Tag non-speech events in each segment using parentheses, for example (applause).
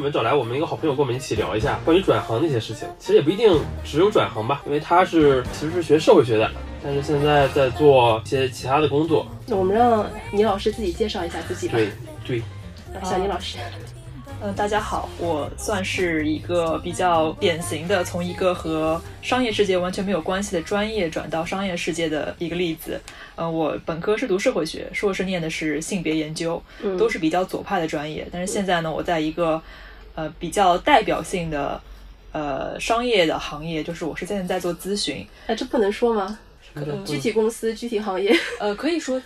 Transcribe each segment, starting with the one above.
们找来我们一个好朋友，跟我们一起聊一下关于转行的一些事情。其实也不一定只有转行吧，因为他是其实是学社会学的，但是现在在做一些其他的工作。那我们让倪老师自己介绍一下自己吧。对对，呃小倪老师，嗯，大家好，我算是一个比较典型的从一个和商业世界完全没有关系的专业转到商业世界的一个例子。呃，我本科是读社会学，硕士念的是性别研究，嗯都是比较左派的专业。但是现在呢，我在一个呃比较代表性的呃商业的行业，就是我是现在在做咨询，哎，这不能说吗？具体公司、具体行业。呃，可以说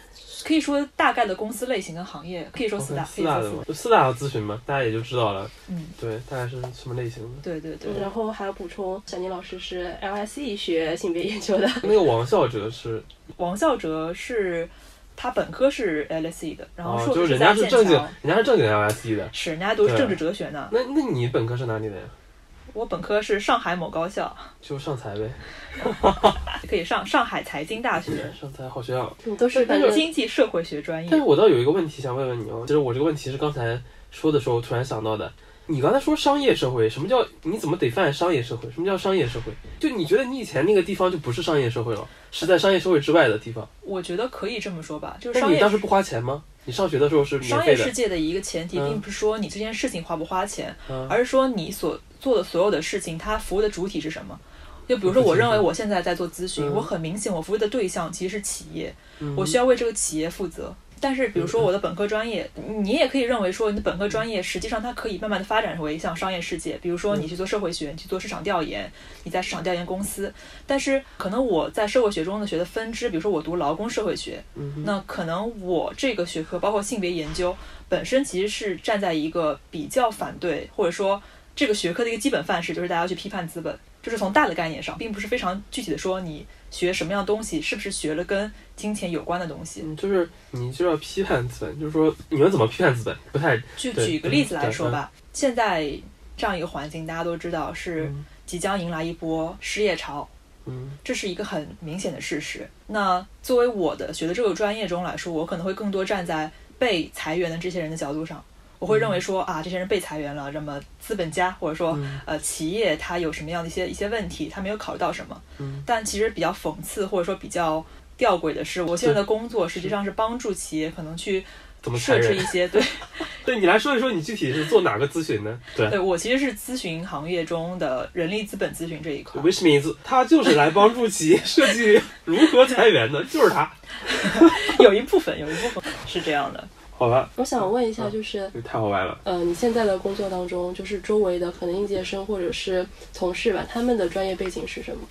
可以说大概的公司类型跟行业，可以说四大，四大。四大的嘛，四大的咨询嘛，大家也就知道了。嗯，对，大概是什么类型的。对对对。然后还要补充，小宁老师是 LSE 学性别研究的。那个王孝哲是王孝哲是他本科是 LSE 的，然后哦，硕就是人士在剑家是正经，，人家是正经 LSE 的。是人家读对政治哲学呢。那那你本科是哪里的呀？我本科是上海某高校，就上财呗，(laughs) 可以上上海财经大学上财好学校。你都是反正经济社会学专业。但是我倒有一个问题想问问你哦，就是我这个问题是刚才说的时候突然想到的。你刚才说商业社会，什么叫你怎么得犯商业社会？什么叫商业社会？就你觉得你以前那个地方就不是商业社会了，是在商业社会之外的地方？我觉得可以这么说吧，就是商业那你当时不花钱吗？你上学的时候是商？业世界的一个前提，嗯并不是说你这件事情花不花钱，嗯而是说你所做的所有的事情，它服务的主体是什么。就比如说，我认为我现在在做咨询，嗯我很明显我服务的对象其实是企业，嗯我需要为这个企业负责。但是，比如说我的本科专业，你也可以认为说，你的本科专业实际上它可以慢慢的发展为像商业世界。比如说，你去做社会学，你去做市场调研，你在市场调研公司。但是，可能我在社会学中的学的分支，比如说我读劳工社会学，那可能我这个学科包括性别研究本身其实是站在一个比较反对，或者说这个学科的一个基本范式就是大家去批判资本，就是从大的概念上，并不是非常具体的说你学什么样的东西，是不是学了跟金钱有关的东西。嗯，就是你就要批判资本，就是说你们怎么批判资本？不太就对举个例子来说嗯吧，现在这样一个环境，大家都知道是即将迎来一波失业潮，嗯这是一个很明显的事实。那作为我的学的这个专业中来说，我可能会更多站在被裁员的这些人的角度上。我会认为说啊，这些人被裁员了，那么资本家或者说呃企业它有什么样的一些一些问题，他没有考虑到什么。但其实比较讽刺或者说比较吊诡的是，我现在的工作实际上是帮助企业可能去怎么设置一？些对 (laughs) 对你来说一说，你具体是做哪个咨询呢？对对，我其实是咨询行业中的人力资本咨询这一块。，which means 他就是来帮助企业设计如何裁员的，就是他。(laughs) 有一部分有一部分是这样的。好吧，我想问一下，就是这个太好玩了。呃，你现在的工作当中，就是周围的可能应届生或者是同事吧，他们的专业背景是什么？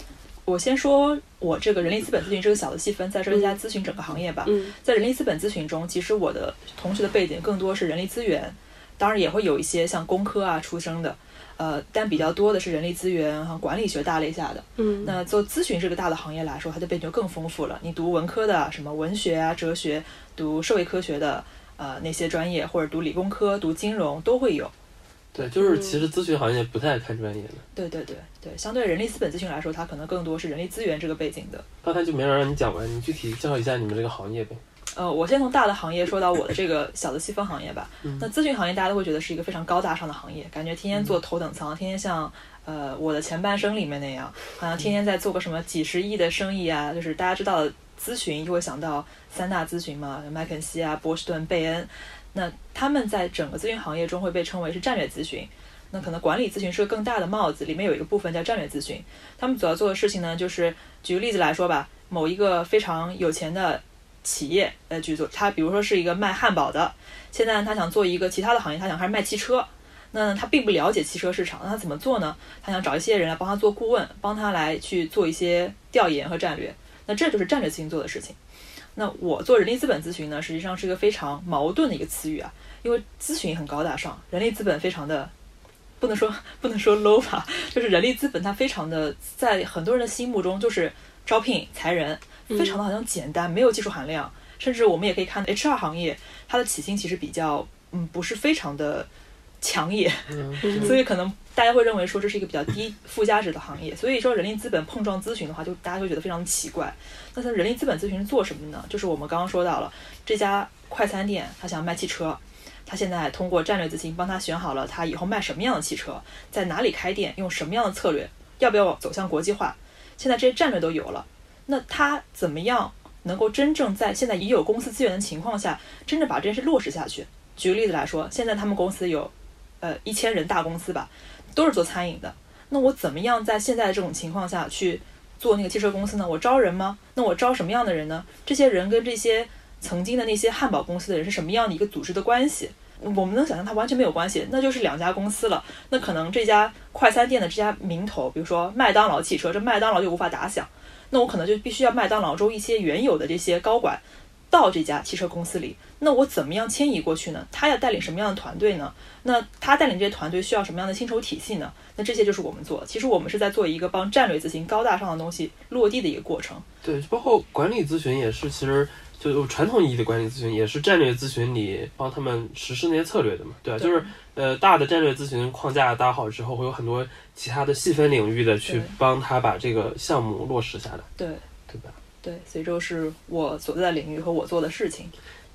我先说我这个人力资本咨询这个小的细分，再说一下咨询整个行业吧。嗯在人力资本咨询中，其实我的同学的背景更多是人力资源，当然也会有一些像工科啊出生的，呃，但比较多的是人力资源和管理学大类下的。嗯那做咨询这个大的行业来说，它的背景就更丰富了。你读文科的，什么文学啊、哲学，读社会科学的，呃，那些专业，或者读理工科、读金融都会有。对，就是其实咨询行业不太看专业的。对对对对，相对人力资本咨询来说，它可能更多是人力资源这个背景的。刚才就没让让你讲完，你具体介绍一下你们这个行业呗。呃，我先从大的行业说到我的这个小的细分行业吧。那咨询行业大家都会觉得是一个非常高大上的行业，感觉天天坐头等舱，天天像呃我的前半生里面那样，好像天天在做个什么几十亿的生意啊。就是大家知道咨询，就会想到三大咨询嘛，麦肯锡啊、波士顿、贝恩。那他们在整个咨询行业中会被称为是战略咨询。那可能管理咨询是个更大的帽子，里面有一个部分叫战略咨询。他们主要做的事情呢，就是举个例子来说吧，某一个非常有钱的企业，呃，举作他比如说是一个卖汉堡的，现在他想做一个其他的行业，他想开始卖汽车。那他并不了解汽车市场，那他怎么做呢？他想找一些人来帮他做顾问，帮他来去做一些调研和战略。那这就是战略咨询做的事情。那我做人力资本咨询呢，实际上是一个非常矛盾的一个词语啊，因为咨询很高大上，人力资本非常的不能说 (laughs) 不能说 low 吧，就是人力资本它非常的在很多人的心目中就是招聘裁人，非常的好像简单，没有技术含量，甚至我们也可以看 HR 行业它的起薪其实比较嗯不是非常的强也，(laughs) 所以可能大家会认为说这是一个比较低附加值的行业，所以说人力资本碰撞咨询的话，就大家会觉得非常奇怪。那它人力资本咨询是做什么呢？就是我们刚刚说到了这家快餐店，他想卖汽车，他现在通过战略咨询帮他选好了他以后卖什么样的汽车，在哪里开店，用什么样的策略，要不要走向国际化，现在这些战略都有了，那他怎么样能够真正在现在已有公司资源的情况下，真正把这件事落实下去？举个例子来说，现在他们公司有，呃，一千人大公司吧，都是做餐饮的。那我怎么样在现在的这种情况下去做那个汽车公司呢？我招人吗？那我招什么样的人呢？这些人跟这些曾经的那些汉堡公司的人是什么样的一个组织的关系？我们能想象它完全没有关系，那就是两家公司了。那可能这家快餐店的这家名头，比如说麦当劳汽车，这麦当劳就无法打响。那我可能就必须要麦当劳中一些原有的这些高管到这家汽车公司里。那我怎么样迁移过去呢？他要带领什么样的团队呢？那他带领这些团队需要什么样的薪酬体系呢？那这些就是我们做。其实我们是在做一个帮战略咨询高大上的东西落地的一个过程。对，包括管理咨询也是，其实就传统意义的管理咨询也是战略咨询里帮他们实施那些策略的嘛，对吧？就是呃大的战略咨询框架搭好之后，会有很多其他的细分领域的去帮他把这个项目落实下来，对对吧？对，所以就是我所在的领域和我做的事情。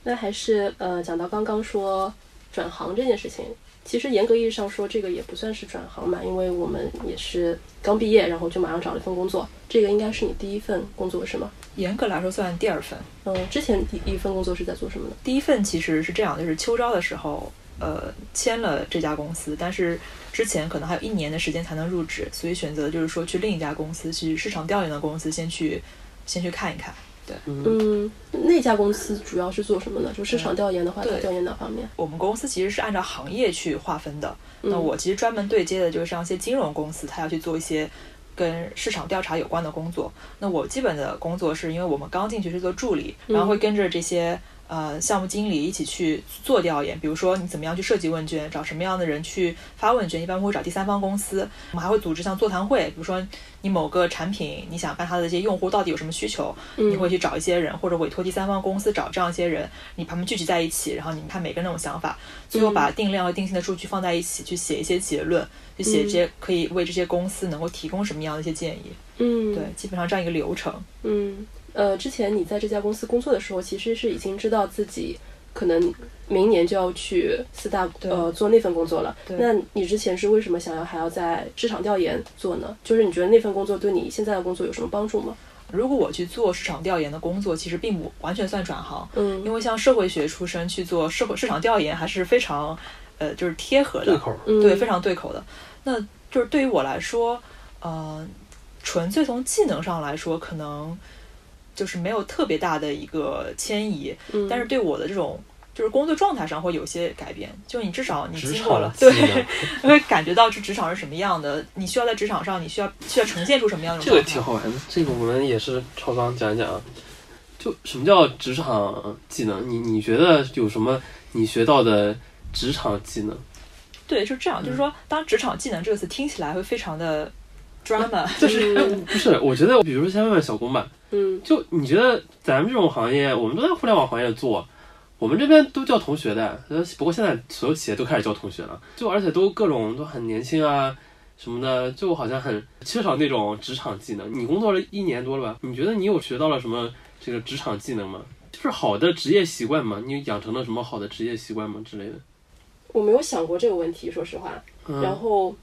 那还是呃，讲到刚刚说转行这件事情，其实严格意义上说，这个也不算是转行嘛，因为我们也是刚毕业，然后就马上找了一份工作。这个应该是你第一份工作是吗？严格来说算第二份。嗯，之前第一份工作是在做什么呢？第一份其实是这样，就是秋招的时候，呃，签了这家公司，但是之前可能还有一年的时间才能入职，所以选择就是说去另一家公司，去市场调研的公司先去先去看一看。对，嗯，那家公司主要是做什么呢？就市场调研的话，它调研哪方面？我们公司其实是按照行业去划分的。那我其实专门对接的就是像一些金融公司，它要去做一些跟市场调查有关的工作。那我基本的工作是因为我们刚进去是做助理，然后会跟着这些。呃，项目经理一起去做调研，比如说你怎么样去设计问卷，找什么样的人去发问卷，一般会找第三方公司。我们还会组织像座谈会，比如说你某个产品，你想看它的这些用户到底有什么需求，你会去找一些人，或者委托第三方公司找这样一些人，你把他们聚集在一起，然后你们看每个人那种想法，最后把定量和定性的数据放在一起，去写一些结论，去写这些可以为这些公司能够提供什么样的一些建议。嗯，对，基本上这样一个流程。嗯。呃，之前你在这家公司工作的时候，其实是已经知道自己可能明年就要去四大呃做那份工作了。那你之前是为什么想要还要在市场调研做呢？就是你觉得那份工作对你现在的工作有什么帮助吗？如果我去做市场调研的工作，其实并不完全算转行。嗯，因为像社会学出身去做社会市场调研，还是非常呃就是贴合的，对口，对，非常对口的。那就是对于我来说，呃，纯粹从技能上来说，可能。就是没有特别大的一个迁移，但是对我的这种就是工作状态上会有些改变。就你至少你经过了，对，(laughs) 会感觉到这职场是什么样的。你需要在职场上，你需要需要呈现出什么样的？这个挺好玩的，这个我们也是超纲讲一讲。就什么叫职场技能？你你觉得有什么你学到的职场技能？对，就这样，就是说，当职场技能这个词听起来会非常的 drama，(laughs) 就是不是？我觉得，比如说，先问问小工吧。嗯，就你觉得咱们这种行业，我们都在互联网行业做，我们这边都叫同学的。呃，不过现在所有企业都开始叫同学了，就而且都各种都很年轻啊，什么的，就好像很缺少那种职场技能。你工作了一年多了吧？你觉得你有学到了什么这个职场技能吗？就是好的职业习惯吗？你养成了什么好的职业习惯吗之类的？我没有想过这个问题，说实话。然后。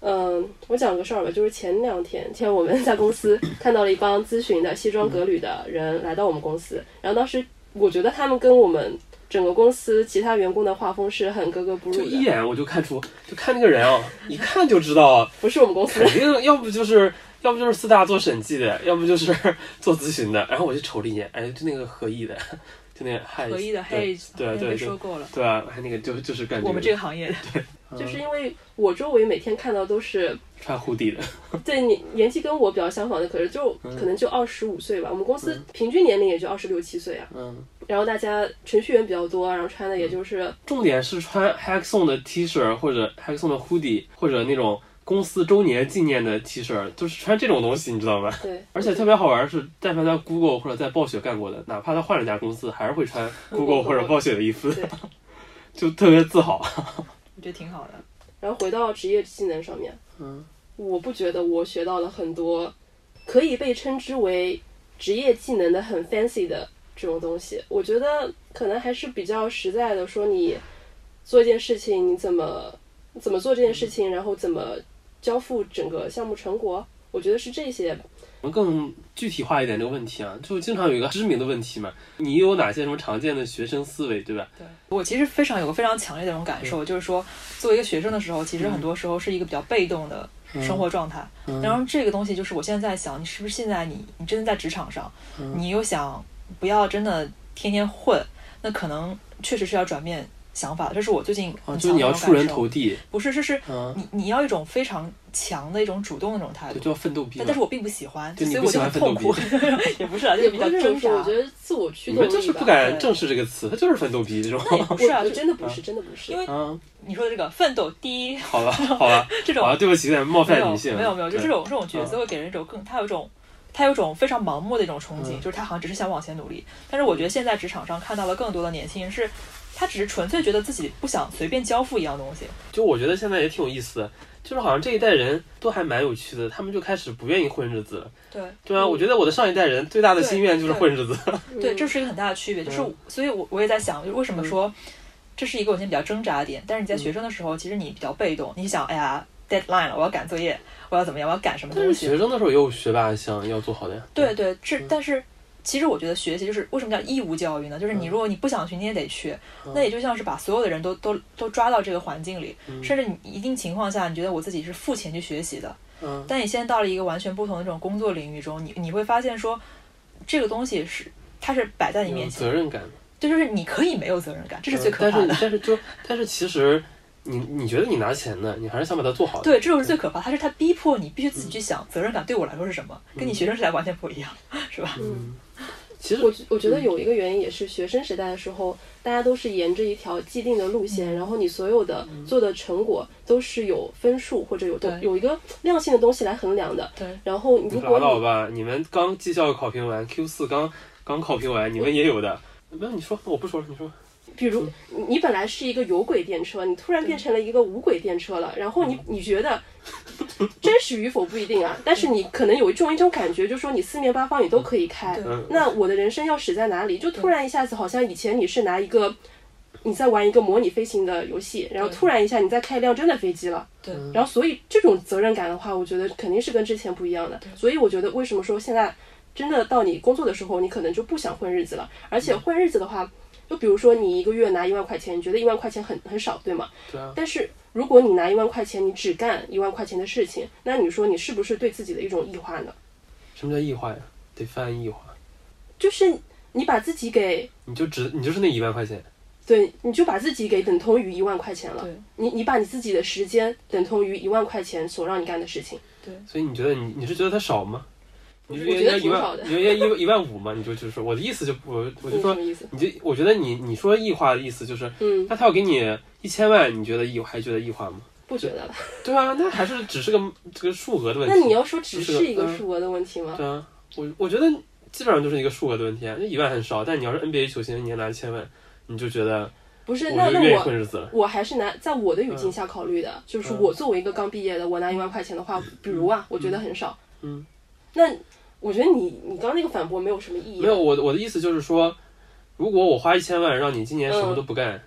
嗯，我讲个事儿吧，就是前两天，前我们在公司看到了一帮咨询的西装革履的人来到我们公司，然后当时我觉得他们跟我们整个公司其他员工的画风是很格格不入的，就一眼我就看出，就看那个人啊，一看就知道不是我们公司，肯定要不 (laughs) 就是要不就是四大做审计的，要不就是做咨询的，然后我就瞅了一眼，哎，就那个合意的。那合一的 Haze，对对说过了，对啊，还那个就就是感觉我们这个行业的，(laughs) 对，就是因为我周围每天看到都是穿 hoodie 的，对你年纪跟我比较相仿的，可是就可能就二十五岁吧，我们公司平均年龄也就二十六七岁啊，嗯，然后大家程序员比较多，然后穿的也就是重点是穿 h a c k s o n 的 T 恤或者 h a c k s o n 的 hoodie 或者那种。公司周年纪念的 T 恤，就是穿这种东西，你知道吗？对。而且特别好玩是，但凡在 Google 或者在暴雪干过的，哪怕他换了家公司，还是会穿 Google 或者暴雪的衣服，(laughs) 就特别自豪。(laughs) 我觉得挺好的。然后回到职业技能上面，嗯，我不觉得我学到了很多可以被称之为职业技能的很 fancy 的这种东西。我觉得可能还是比较实在的，说你做一件事情，你怎么怎么做这件事情，然后怎么交付整个项目成果，我觉得是这些。我们更具体化一点这个问题啊，就经常有一个知名的问题嘛，你有哪些什么常见的学生思维，对吧？对我其实非常有个非常强烈的这种感受，就是说，作为一个学生的时候，其实很多时候是一个比较被动的生活状态。然后这个东西就是我现在在想，你是不是现在你你真的在职场上，你又想不要真的天天混，那可能确实是要转变。想法，这是我最近啊，就是你要出人头地，不是，这是你你要一种非常强的一种主动的那种态度，就叫奋斗逼。但是我并不喜欢，所以我就很痛苦。(laughs) 也不是啊，就比较挣扎。我觉得自我驱动就是不敢正视这个词，它就是奋斗逼这种。不是啊，就真的不是，真的不是。因为你说的这个奋斗第一，(laughs) 好了 (laughs) 好了，这种啊，对不起，有点冒犯女性。没有没有，就这种这种角色会给人一种更，他有一种他有一种非常盲目的一种憧憬，就是他好像只是想往前努力。但是我觉得现在职场上看到了更多的年轻人是。他只是纯粹觉得自己不想随便交付一样东西。就我觉得现在也挺有意思的，就是好像这一代人都还蛮有趣的，他们就开始不愿意混日子了。对，对啊，我觉得我的上一代人最大的心愿就是混日子。(laughs) 对，这是一个很大的区别。就是，所以我我也在想，为什么说这是一个我现在比较挣扎的点？但是你在学生的时候，其实你比较被动，你想，哎呀，deadline 了，我要赶作业，我要怎么样，我要赶什么东西？学生的时候也有学霸想要做好的呀。对对，这但是。其实我觉得学习就是为什么叫义务教育呢？就是你如果你不想去，你也得去。那也就像是把所有的人都都都抓到这个环境里，甚至你一定情况下，你觉得我自己是付钱去学习的。嗯。但你现在到了一个完全不同的这种工作领域中，你你会发现说，这个东西是它是摆在你面前。责任感。对，就是你可以没有责任感，这是最可怕的。但是但是就但是其实。你你觉得你拿钱呢？你还是想把它做好。对，这种是最可怕。他是他逼迫你必须自己去想责任感对我来说是什么，跟你学生时代完全不一样，是吧？嗯。其实我我觉得有一个原因也是学生时代的时候，大家都是沿着一条既定的路线，然后你所有的做的成果都是有分数或者有有一个量性的东西来衡量的。对。然后如果拉倒吧，你们刚绩效考评完，Q 四刚刚考评完，你们也有的。没有，你说，我不说了，你说。比如你本来是一个有轨电车，你突然变成了一个无轨电车了，然后你你觉得真实与否不一定啊，(laughs) 但是你可能有一种一种感觉，就是说你四面八方你都可以开。那我的人生要驶在哪里？就突然一下子好像以前你是拿一个你在玩一个模拟飞行的游戏，然后突然一下你在开一辆真的飞机了。对。然后所以这种责任感的话，我觉得肯定是跟之前不一样的。所以我觉得为什么说现在真的到你工作的时候，你可能就不想混日子了，而且混日子的话。就比如说，你一个月拿一万块钱，你觉得一万块钱很很少，对吗？对啊。但是如果你拿一万块钱，你只干一万块钱的事情，那你说你是不是对自己的一种异化呢？什么叫异化呀？得翻译异化。就是你把自己给……你就只你就是那一万块钱。对，你就把自己给等同于一万块钱了。对。你你把你自己的时间等同于一万块钱所让你干的事情。对。所以你觉得你你是觉得它少吗？你就觉得一万，你觉得一一万五嘛？你就就是我的意思就我我就说，你就我觉得你你说异化的意思就是，嗯，那他要给你一千万，你觉得异还觉得异化吗？不觉得吧。对啊，那还是只是个这个数额的问题。那你要说只是一个数额的问题吗？对啊，我我觉得基本上就是一个数额的问题啊。那一万很少，但你要是 NBA 球星，你拿一千万，你就觉得不是？那那我我还是拿在我的语境下考虑的，就是我作为一个刚毕业的，我拿一万块钱的话，比如啊，我觉得很少。嗯，那。我觉得你你刚那个反驳没有什么意义。没有，我我的意思就是说，如果我花一千万让你今年什么都不干，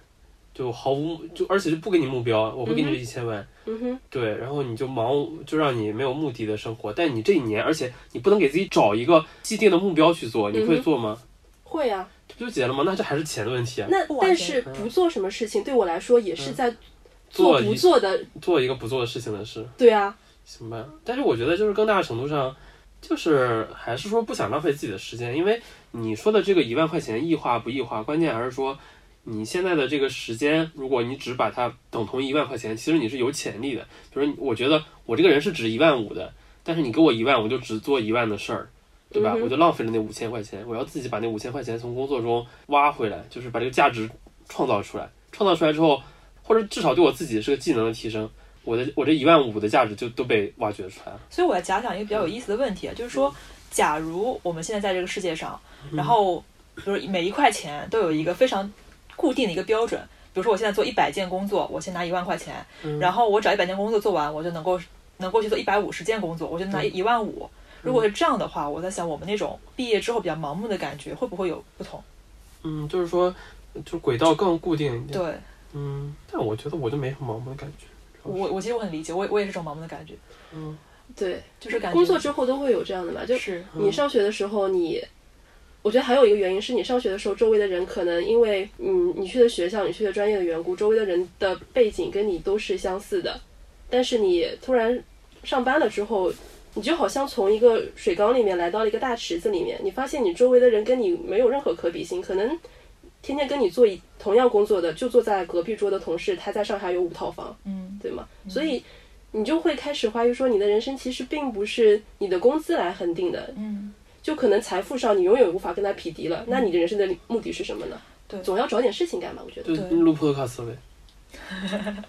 就毫无就而且就不给你目标，我会给你这一千万。嗯哼。对，然后你就忙，就让你没有目的的生活。但你这一年，而且你不能给自己找一个既定的目标去做，你会做吗？会啊。这不就结了吗？那这还是钱的问题啊。那但是不做什么事情对我来说也是在做不做的做一个不做的事情的事。对啊。行吧，但是我觉得就是更大程度上。就是还是说不想浪费自己的时间，因为你说的这个一万块钱异化不异化，关键还是说你现在的这个时间，如果你只把它等同一万块钱，其实你是有潜力的。比如我觉得我这个人是值一万五的，但是你给我一万，我就只做一万的事儿，对吧？我就浪费了那五千块钱，我要自己把那五千块钱从工作中挖回来，就是把这个价值创造出来。创造出来之后，或者至少对我自己是个技能的提升。我的我这一万五的价值就都被挖掘出来了。所以我要假想一个比较有意思的问题，就是说，假如我们现在在这个世界上，然后就是每一块钱都有一个非常固定的一个标准，比如说我现在做一百件工作，我先拿一万块钱，然后我找一百件工作做完，我就能够能够去做一百五十件工作，我就拿一万五。如果是这样的话，我在想我们那种毕业之后比较盲目的感觉会不会有不同？嗯，就是说，就轨道更固定一点。对。嗯，但我觉得我就没什么盲目的感觉。我我其实我很理解，我我也是这种盲目的感觉，嗯对，就是感觉工作之后都会有这样的嘛，就是嗯你上学的时候你。我觉得还有一个原因是你上学的时候，周围的人可能因为嗯你去的学校、你去的专业的缘故，周围的人的背景跟你都是相似的。但是你突然上班了之后，你就好像从一个水缸里面来到了一个大池子里面，你发现你周围的人跟你没有任何可比性，可能天天跟你做一同样工作的，就坐在隔壁桌的同事，他在上海有五套房，嗯对吗？所以你就会开始怀疑说，你的人生其实并不是你的工资来恒定的，嗯，就可能财富上你永远无法跟他匹敌了。那你的人生的目的是什么呢？对总要找点事情干吧，我觉得。对录 podcast 呗。(laughs)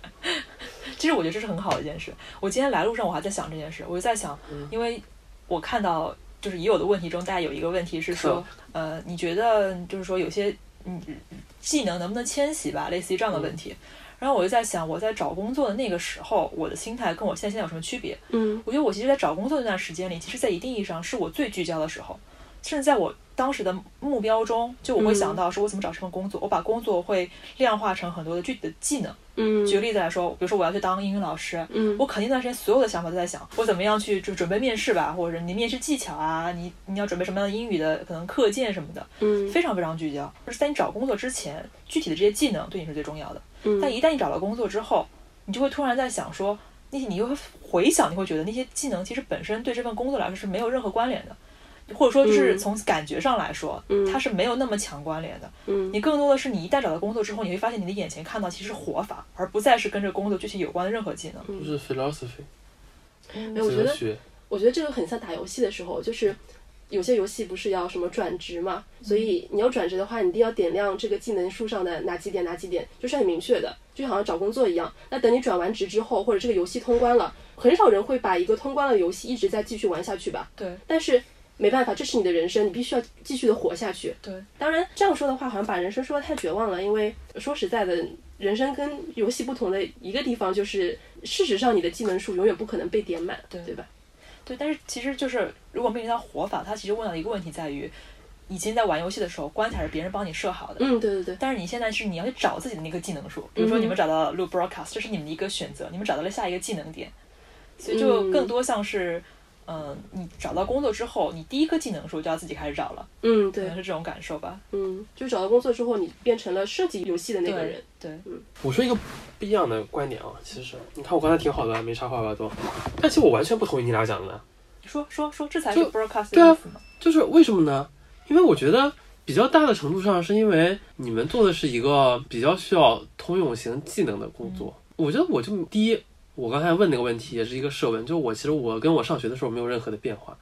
其实我觉得这是很好的一件事。我今天来路上我还在想这件事，我就在想，因为我看到就是已有的问题中，大家有一个问题是说，呃，你觉得就是说有些嗯技能能不能迁徙吧，类似于这样的问题。然后我就在想，我在找工作的那个时候，我的心态跟我现在现在有什么区别？嗯我觉得我其实，在找工作那段时间里，其实，在一定意义上是我最聚焦的时候，甚至在我当时的目标中，就我会想到说，我怎么找这份工作，我把工作会量化成很多的具体的技能。嗯举个例子来说，比如说我要去当英语老师，嗯我肯定那段时间所有的想法都在想，我怎么样去就准备面试吧，或者你面试技巧啊，你你要准备什么样的英语的可能课件什么的，嗯非常非常聚焦。就是在你找工作之前，具体的这些技能对你是最重要的。嗯但一旦你找到工作之后，你就会突然在想说，那些你又会回想，你会觉得那些技能其实本身对这份工作来说是没有任何关联的，或者说就是嗯从感觉上来说，嗯它是没有那么强关联的。嗯你更多的是你一旦找到工作之后，你会发现你的眼前看到其实是活法，而不再是跟这个工作具体有关的任何技能。就是 philosophy 哎，我觉得。我觉得这个很像打游戏的时候，就是有些游戏不是要什么转职嘛，所以你要转职的话，你一定要点亮这个技能树上的哪几点哪几点，就是很明确的，就好像找工作一样。那等你转完职之后，或者这个游戏通关了，很少人会把一个通关了的游戏一直在继续玩下去吧？对但是没办法，这是你的人生，你必须要继续的活下去。对，当然这样说的话，好像把人生说的太绝望了，因为说实在的，人生跟游戏不同的一个地方就是，事实上你的技能数永远不可能被点满，对对吧？对，但是其实就是如果面临到活法，它其实问到一个问题在于，以前在玩游戏的时候，关卡是别人帮你设好的。嗯，对对对。但是你现在是你要去找自己的那个技能数，比如说你们找到了 loop broadcast，这是你们的一个选择，你们找到了下一个技能点，所以就更多像是，嗯、你找到工作之后，你第一个技能树就要自己开始找了，嗯，对可能，是这种感受吧。嗯，就找到工作之后，你变成了设计游戏的那个对人。对，我说一个不一样的观点啊，其实你看我刚才挺好的，没插话吧都，但其实我完全不同意你俩讲的，说说说，这才是 broadcast 对啊。就是为什么呢？因为我觉得比较大的程度上是因为你们做的是一个比较需要通用型技能的工作。我觉得我就第一，我刚才问那个问题也是一个设问，就我其实我跟我上学的时候没有任何的变化。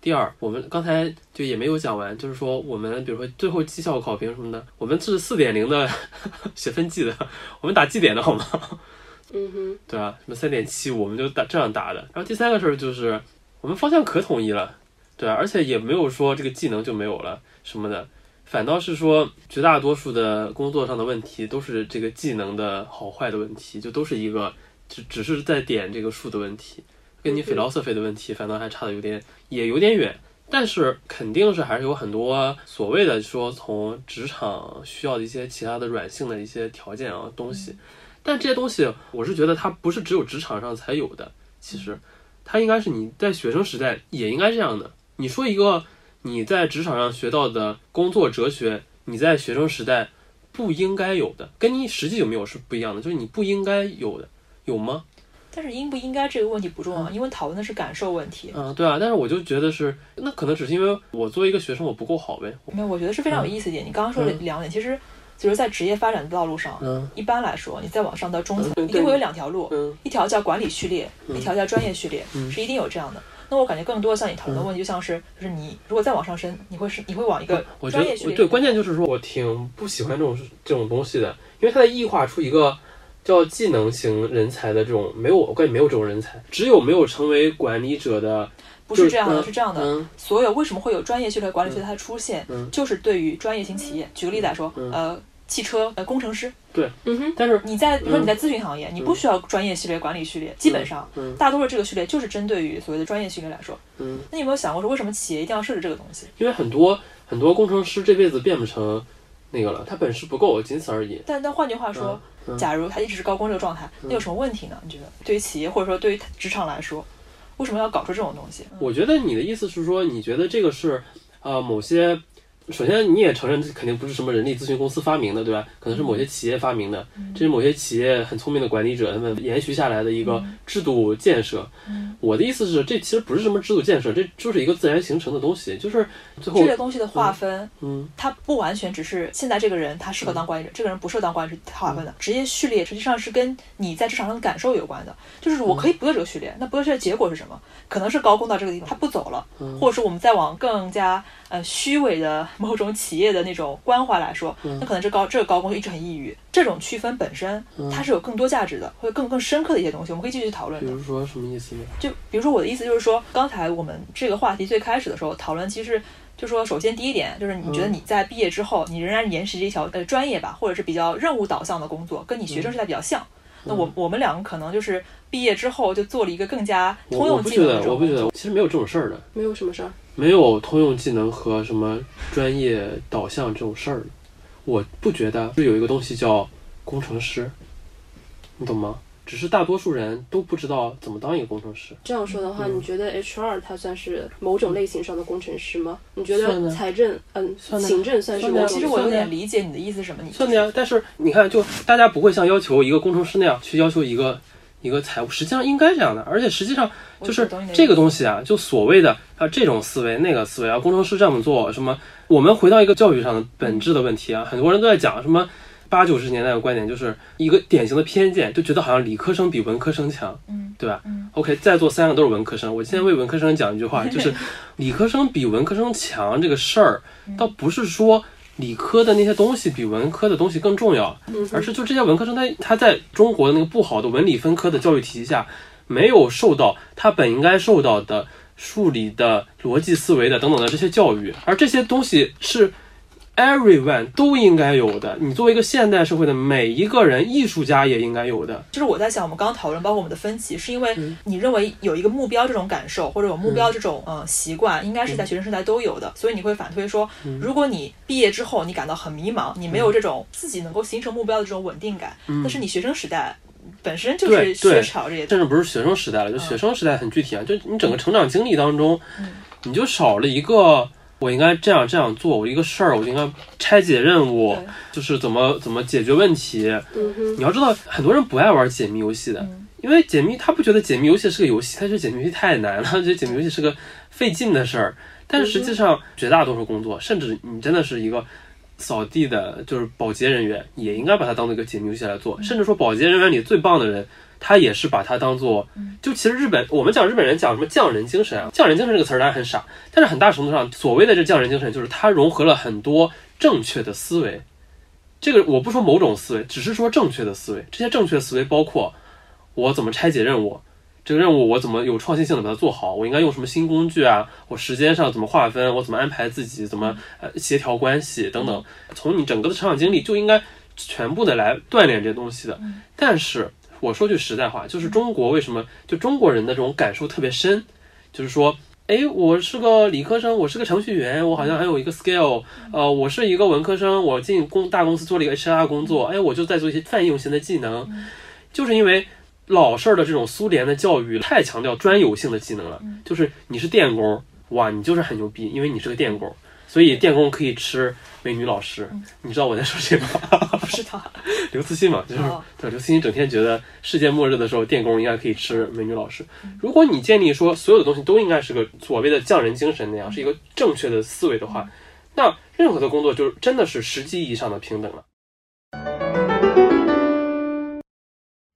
第二，我们刚才就也没有讲完，就是说我们比如说最后绩效考评什么的，我们是四点零的 (laughs) 学分制的，我们打绩点的好吗？嗯哼，对啊？什么三点七五，我们就打这样打的。然后第三个事儿就是，我们方向可统一了，对啊，而且也没有说这个技能就没有了什么的，反倒是说绝大多数的工作上的问题都是这个技能的好坏的问题，就都是一个只只是在点这个数的问题，跟你嗯 philosophy 的问题反倒还差的有点也有点远。但是肯定是还是有很多所谓的说从职场需要的一些其他的软性的一些条件啊东西，但这些东西我是觉得它不是只有职场上才有的，其实它应该是你在学生时代也应该这样的。你说一个你在职场上学到的工作哲学，你在学生时代不应该有的，跟你实际有没有是不一样的，就是你不应该有的，有吗？但是应不应该这个问题不重要，因为讨论的是感受问题。嗯，对啊，但是我就觉得是，那可能只是因为我作为一个学生我不够好呗。没有，我觉得是非常有意思一点。你刚刚说的两点，其实就是在职业发展的道路上，嗯一般来说，你再往上到中层，嗯一定会有两条路，嗯一条叫管理序列，一条叫专业序列，是一定有这样的。那我感觉更多像你讨论的问题，就像是就是你如果再往上升，你会是你会往一个专业序列对，关键就是说我挺不喜欢这种这种东西的，因为它在异化出一个叫技能型人才的这种没有，我感觉没有这种人才，只有没有成为管理者的，不是这样的，是是这样的。嗯所有为什么会有专业序列、管理序列它的出现，嗯就是对于专业型企业。举个例子来说，呃，汽车呃工程师，对嗯哼，但是你在比如说你在咨询行业，你不需要专业序列、管理序列，基本上嗯大多数这个序列就是针对于所谓的专业序列来说。嗯，那你有没有想过说，为什么企业一定要设置这个东西？因为很多很多工程师这辈子变不成那个了，他本事不够，仅此而已。但但换句话说，假如他一直是高工这个状态，那有什么问题呢？你觉得对于企业或者说对于职场来说，为什么要搞出这种东西？我觉得你的意思是说，你觉得这个是呃某些。首先，你也承认这肯定不是什么人力咨询公司发明的，对吧？可能是某些企业发明的，这是某些企业很聪明的管理者他们延续下来的一个制度建设。我的意思是，这其实不是什么制度建设，这就是一个自然形成的东西。就是最后这个东西的划分，嗯，它不完全只是现在这个人他适合当管理者，这个人不适合当管理者划分的。职业序列实际上是跟你在职场上的感受有关的。就是我可以不做这个序列，那不做这个结果是什么？可能是高工到这个地方他不走了，或者是我们再往更加。呃，虚伪的某种企业的那种关怀来说，那可能这高这个高工一直很抑郁。这种区分本身，它是有更多价值的，或者更更深刻的一些东西，我们可以继续讨论。比如说什么意思呢？就比如说我的意思就是说，刚才我们这个话题最开始的时候讨论，其实就说，首先第一点就是你觉得你在毕业之后，你仍然延续这一条呃专业吧，或者是比较任务导向的工作，跟你学生时代比较像。那我我们两个可能就是毕业之后就做了一个更加通用技能的我不觉得，我不觉得，其实没有这种事儿的。没有什么事儿。没有通用技能和什么专业导向这种事儿，我不觉得就有一个东西叫工程师，你懂吗？只是大多数人都不知道怎么当一个工程师。这样说的话，你觉得 HR 它算是某种类型上的工程师吗？你觉得财政嗯行政算是吗？其实我有点理解你的意思什么。你算的呀，但是你看，就大家不会像要求一个工程师那样去要求一个。一个财务实际上应该这样的，而且实际上就是这个东西啊，就所谓的啊这种思维那个思维啊，工程师这么做什么？我们回到一个教育上的本质的问题啊，很多人都在讲什么八九十年代的观点，就是一个典型的偏见，就觉得好像理科生比文科生强，嗯，对吧嗯？OK，在座三个都是文科生，我今天为文科生讲一句话，就是 (laughs) 理科生比文科生强这个事儿，倒不是说。理科的那些东西比文科的东西更重要，而是就这些文科生他他在中国的那个不好的文理分科的教育体系下，没有受到他本应该受到的数理的逻辑思维的等等的这些教育，而这些东西是。Everyone 都应该有的。你作为一个现代社会的每一个人，艺术家也应该有的。就是我在想，我们刚刚讨论，包括我们的分歧，是因为你认为有一个目标这种感受，或者有目标这种呃习惯，应该是在学生时代都有的。所以你会反推说，如果你毕业之后你感到很迷茫，你没有这种自己能够形成目标的这种稳定感，但是你学生时代本身就是缺少这些。甚至不是学生时代了，就学生时代很具体啊，就你整个成长经历当中，你就少了一个。我应该这样这样做，我一个事儿，我应该拆解任务，就是怎么怎么解决问题。你要知道，很多人不爱玩解密游戏的，因为解密他不觉得解密游戏是个游戏，他觉得解密游戏太难了，觉得解密游戏是个费劲的事儿。但是实际上，绝大多数工作，甚至你真的是一个扫地的，就是保洁人员，也应该把它当做一个解密游戏来做。甚至说，保洁人员里最棒的人。他也是把它当做，就其实日本，我们讲日本人讲什么匠人精神啊？匠人精神这个词儿当然很傻，但是很大程度上，所谓的这匠人精神就是它融合了很多正确的思维。这个我不说某种思维，只是说正确的思维。这些正确思维包括我怎么拆解任务，这个任务我怎么有创新性的把它做好，我应该用什么新工具啊？我时间上怎么划分？我怎么安排自己？怎么呃协调关系等等？从你整个的成长经历就应该全部的来锻炼这些东西的。但是。我说句实在话，就是中国为什么就中国人的这种感受特别深，就是说，哎，我是个理科生，我是个程序员，我好像还有一个 skill，呃，我是一个文科生，我进公大公司做了一个 HR 工作，哎，我就在做一些泛用型的技能，就是因为老式的这种苏联的教育太强调专有性的技能了，就是你是电工，哇，你就是很牛逼，因为你是个电工。所以电工可以吃美女老师，你知道我在说谁吗？(laughs) 不知道，(laughs) 刘慈欣嘛，就是对刘慈欣整天觉得世界末日的时候，电工应该可以吃美女老师。如果你建立说所有的东西都应该是个所谓的匠人精神那样，是一个正确的思维的话，那任何的工作就是真的是实际意义上的平等了。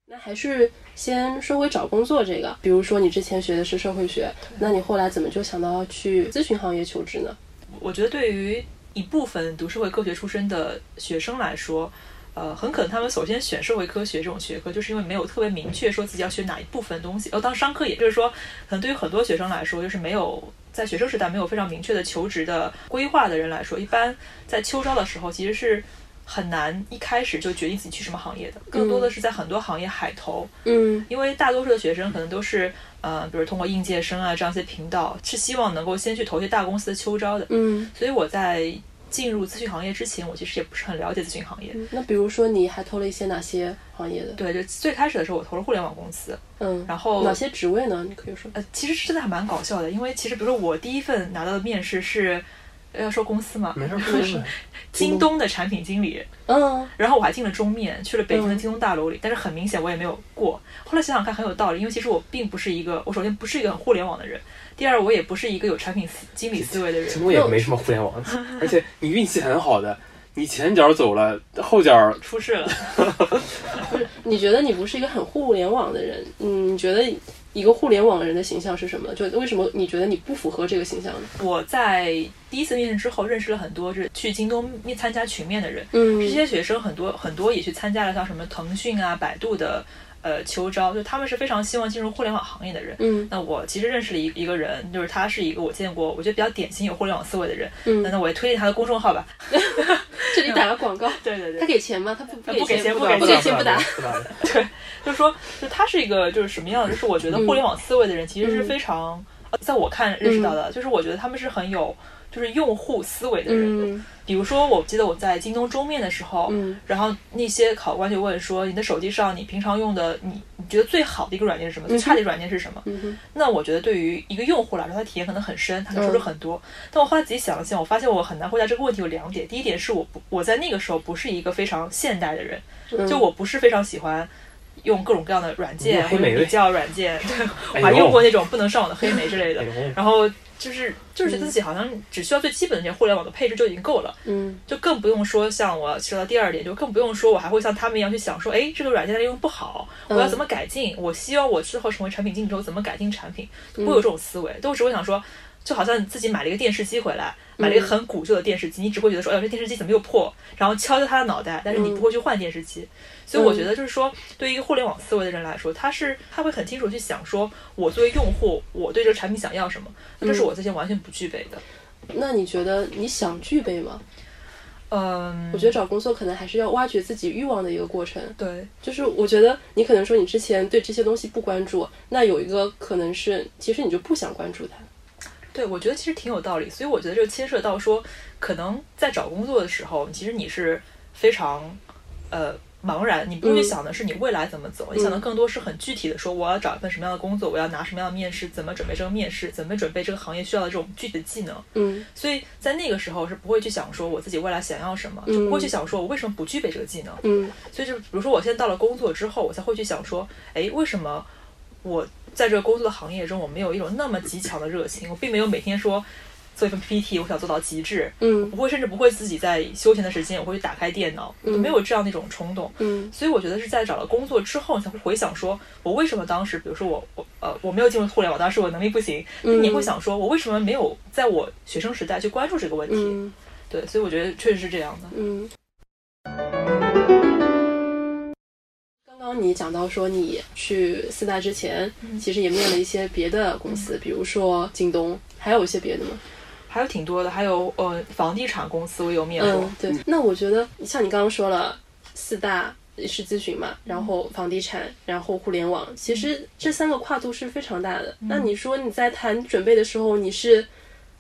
那还是先说回找工作这个，比如说你之前学的是社会学，那你后来怎么就想到去咨询行业求职呢？我觉得对于一部分读社会科学出身的学生来说，呃，很可能他们首先选社会科学这种学科，就是因为没有特别明确说自己要学哪一部分东西。哦当商科，也就是说，可能对于很多学生来说，就是没有在学生时代没有非常明确的求职的规划的人来说，一般在秋招的时候其实是很难一开始就决定自己去什么行业的，更多的是在很多行业海投。嗯，因为大多数的学生可能都是。呃，比如通过应届生啊这样一些频道，是希望能够先去投一些大公司的秋招的。嗯，所以我在进入咨询行业之前，我其实也不是很了解咨询行业。那比如说，你还投了一些哪些行业的？对，就最开始的时候，我投了互联网公司。嗯，然后哪些职位呢？你可以说。呃，其实真的还蛮搞笑的，因为其实比如说我第一份拿到的面试是，要说公司嘛，没事没事。(laughs) 京东的产品经理，嗯，然后我还进了中面，去了北京的京东大楼里，但是很明显我也没有过。后来想想看，很有道理，因为其实我并不是一个，我首先不是一个很互联网的人，第二我也不是一个有产品经理思维的人。京东也没什么互联网，(laughs) 而且你运气很好的，你前脚走了，后脚出事了。(laughs) 不是，你觉得你不是一个很互联网的人？嗯，你觉得？一个互联网人的形象是什么？就为什么你觉得你不符合这个形象呢？我在第一次面试之后认识了很多是去京东面参加群面的人，嗯，这些学生很多很多也去参加了像什么腾讯啊、百度的。呃，秋招就他们是非常希望进入互联网行业的人。嗯，那我其实认识了一一个人，就是他是一个我见过我觉得比较典型有互联网思维的人。嗯，那我也推荐他的公众号吧。(laughs) 这里打个广告。(laughs) 对对对。他给钱吗？他不不给钱，不给钱，不打。对，就是说，就他是一个就是什么样的？就是我觉得互联网思维的人其实是非常，在我看认识到的，就是我觉得他们是很有就是用户思维的人。比如说，我记得我在京东桌面的时候，嗯，然后那些考官就问说：“你的手机上，你平常用的，你你觉得最好的一个软件是什么？最差的软件是什么？”嗯那我觉得对于一个用户来说，他体验可能很深，他能说出很多。但我后来仔细想了想，我发现我很难回答这个问题。有两点，第一点是我不我在那个时候不是一个非常现代的人，就我不是非常喜欢用各种各样的软件或者比较软件，(laughs) 对，我还用过那种不能上网的黑莓之类的，然后。就是就是觉得自己好像只需要最基本的这些互联网的配置就已经够了，嗯，就更不用说像我说到第二点，就更不用说我还会像他们一样去想说，哎，这个软件的应用不好，我要怎么改进？我希望我之后成为产品经理之后怎么改进产品？不会有这种思维，都只会想说，就好像你自己买了一个电视机回来，买了一个很古旧的电视机，你只会觉得说，哎，这电视机怎么又破？然后敲敲他的脑袋，但是你不会去换电视机。所以我觉得就是说，对于一个互联网思维的人来说，他是他会很清楚去想说，我作为用户，我对这个产品想要什么，那这是我之前完全不具备的。那你觉得你想具备吗？嗯，我觉得找工作可能还是要挖掘自己欲望的一个过程。对，就是我觉得你可能说你之前对这些东西不关注，那有一个可能是其实你就不想关注它。对，我觉得其实挺有道理。所以我觉得这个牵涉到说，可能在找工作的时候，其实你是非常呃。茫然，你不会想的是你未来怎么走，你想的更多是很具体的，说我要找一份什么样的工作，我要拿什么样的面试，怎么准备这个面试，怎么准备这个行业需要的这种具体的技能。嗯，所以在那个时候是不会去想说我自己未来想要什么，就不会去想说我为什么不具备这个技能。嗯，所以就比如说我现在到了工作之后，我才会去想说，哎，为什么我在这个工作的行业中我没有一种那么极强的热情，我并没有每天说。做一份 PPT，我想做到极致。嗯，我不会，甚至不会自己在休闲的时间，我会去打开电脑，没有这样的一种冲动。嗯，所以我觉得是在找了工作之后，才会回想说，我为什么当时，比如说我我呃我没有进入互联网，当时我能力不行，嗯你会想说，我为什么没有在我学生时代去关注这个问题？对，所以我觉得确实是这样的。嗯。刚刚你讲到说，你去四大之前，其实也面了一些别的公司，比如说京东。还有一些别的吗？还有挺多的，还有呃，房地产公司我有面过。对，那我觉得像你刚刚说了，四大是咨询嘛，然后房地产，然后互联网，其实这三个跨度是非常大的。那你说你在谈准备的时候，你是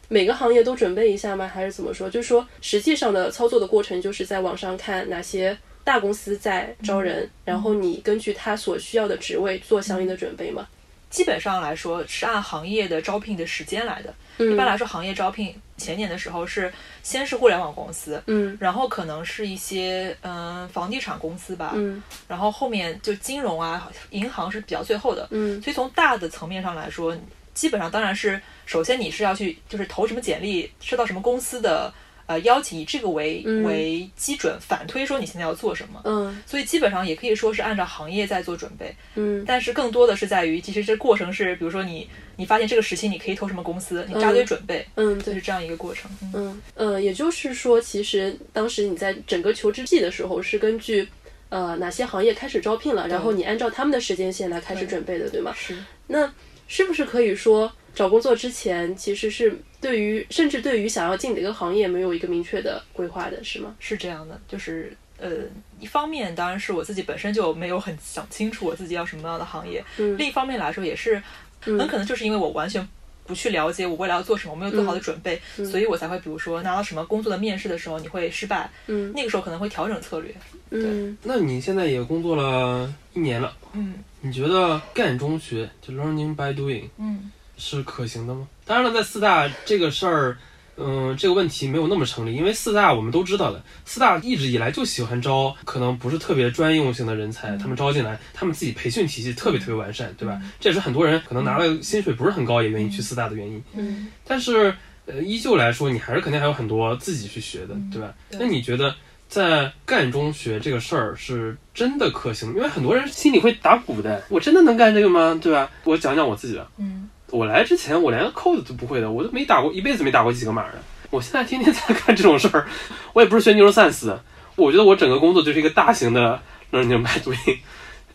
每个行业都准备一下吗？还是怎么说？就是说实际上的操作的过程，就是在网上看哪些大公司在招人，然后你根据他所需要的职位做相应的准备嘛？基本上来说是按行业的招聘的时间来的。一般来说，行业招聘前年的时候是先是互联网公司，嗯，然后可能是一些嗯房地产公司吧，嗯，然后后面就金融啊、银行是比较最后的，嗯。所以从大的层面上来说，基本上当然是首先你是要去就是投什么简历，收到什么公司的。呃，邀请以这个为为基准，反推说你现在要做什么。嗯，所以基本上也可以说是按照行业在做准备。嗯，但是更多的是在于，其实这过程是，比如说你你发现这个时期你可以投什么公司，你扎堆准备。嗯，就是这样一个过程。嗯呃，也就是说，其实当时你在整个求职季的时候，是根据呃哪些行业开始招聘了，然后你按照他们的时间线来开始准备的，对吗？是。那是不是可以说？找工作之前，其实是对于甚至对于想要进哪个行业没有一个明确的规划的，是吗？是这样的，就是呃，一方面当然是我自己本身就没有很想清楚我自己要什么样的行业，嗯，另一方面来说也是很可能就是因为我完全不去了解我未来要做什么，我没有做好的准备，所以我才会比如说拿到什么工作的面试的时候你会失败，嗯那个时候可能会调整策略。嗯那你现在也工作了一年了，嗯你觉得干中学就 learning by doing 嗯是可行的吗？当然了，在四大这个事儿，嗯、这个问题没有那么成立，因为四大我们都知道的，四大一直以来就喜欢招可能不是特别专用性的人才，他们招进来，他们自己培训体系特别特别完善，对吧？这也是很多人可能拿了薪水不是很高也愿意去四大的原因。嗯但是，呃，依旧来说，你还是肯定还有很多自己去学的，对吧？那你觉得在干中学这个事儿是真的可行？因为很多人心里会打鼓的，我真的能干这个吗？对吧？我讲讲我自己的，嗯我来之前我连个扣子都不会的，我都没打过，一辈子没打过几个码的。我现在天天在干这种事儿，我也不是学 neuroscience，我觉得我整个工作就是一个大型的 learning by doing。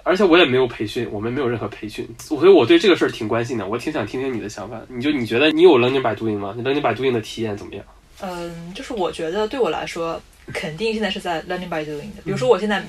而且我也没有培训，我们没有任何培训，所以我对这个事儿挺关心的。我挺想听听你的想法。你就你觉得你有 learning by doing 吗？你 learning by doing 的体验怎么样？嗯，就是我觉得对我来说，肯定现在是在 learning by doing 的。比如说我现在，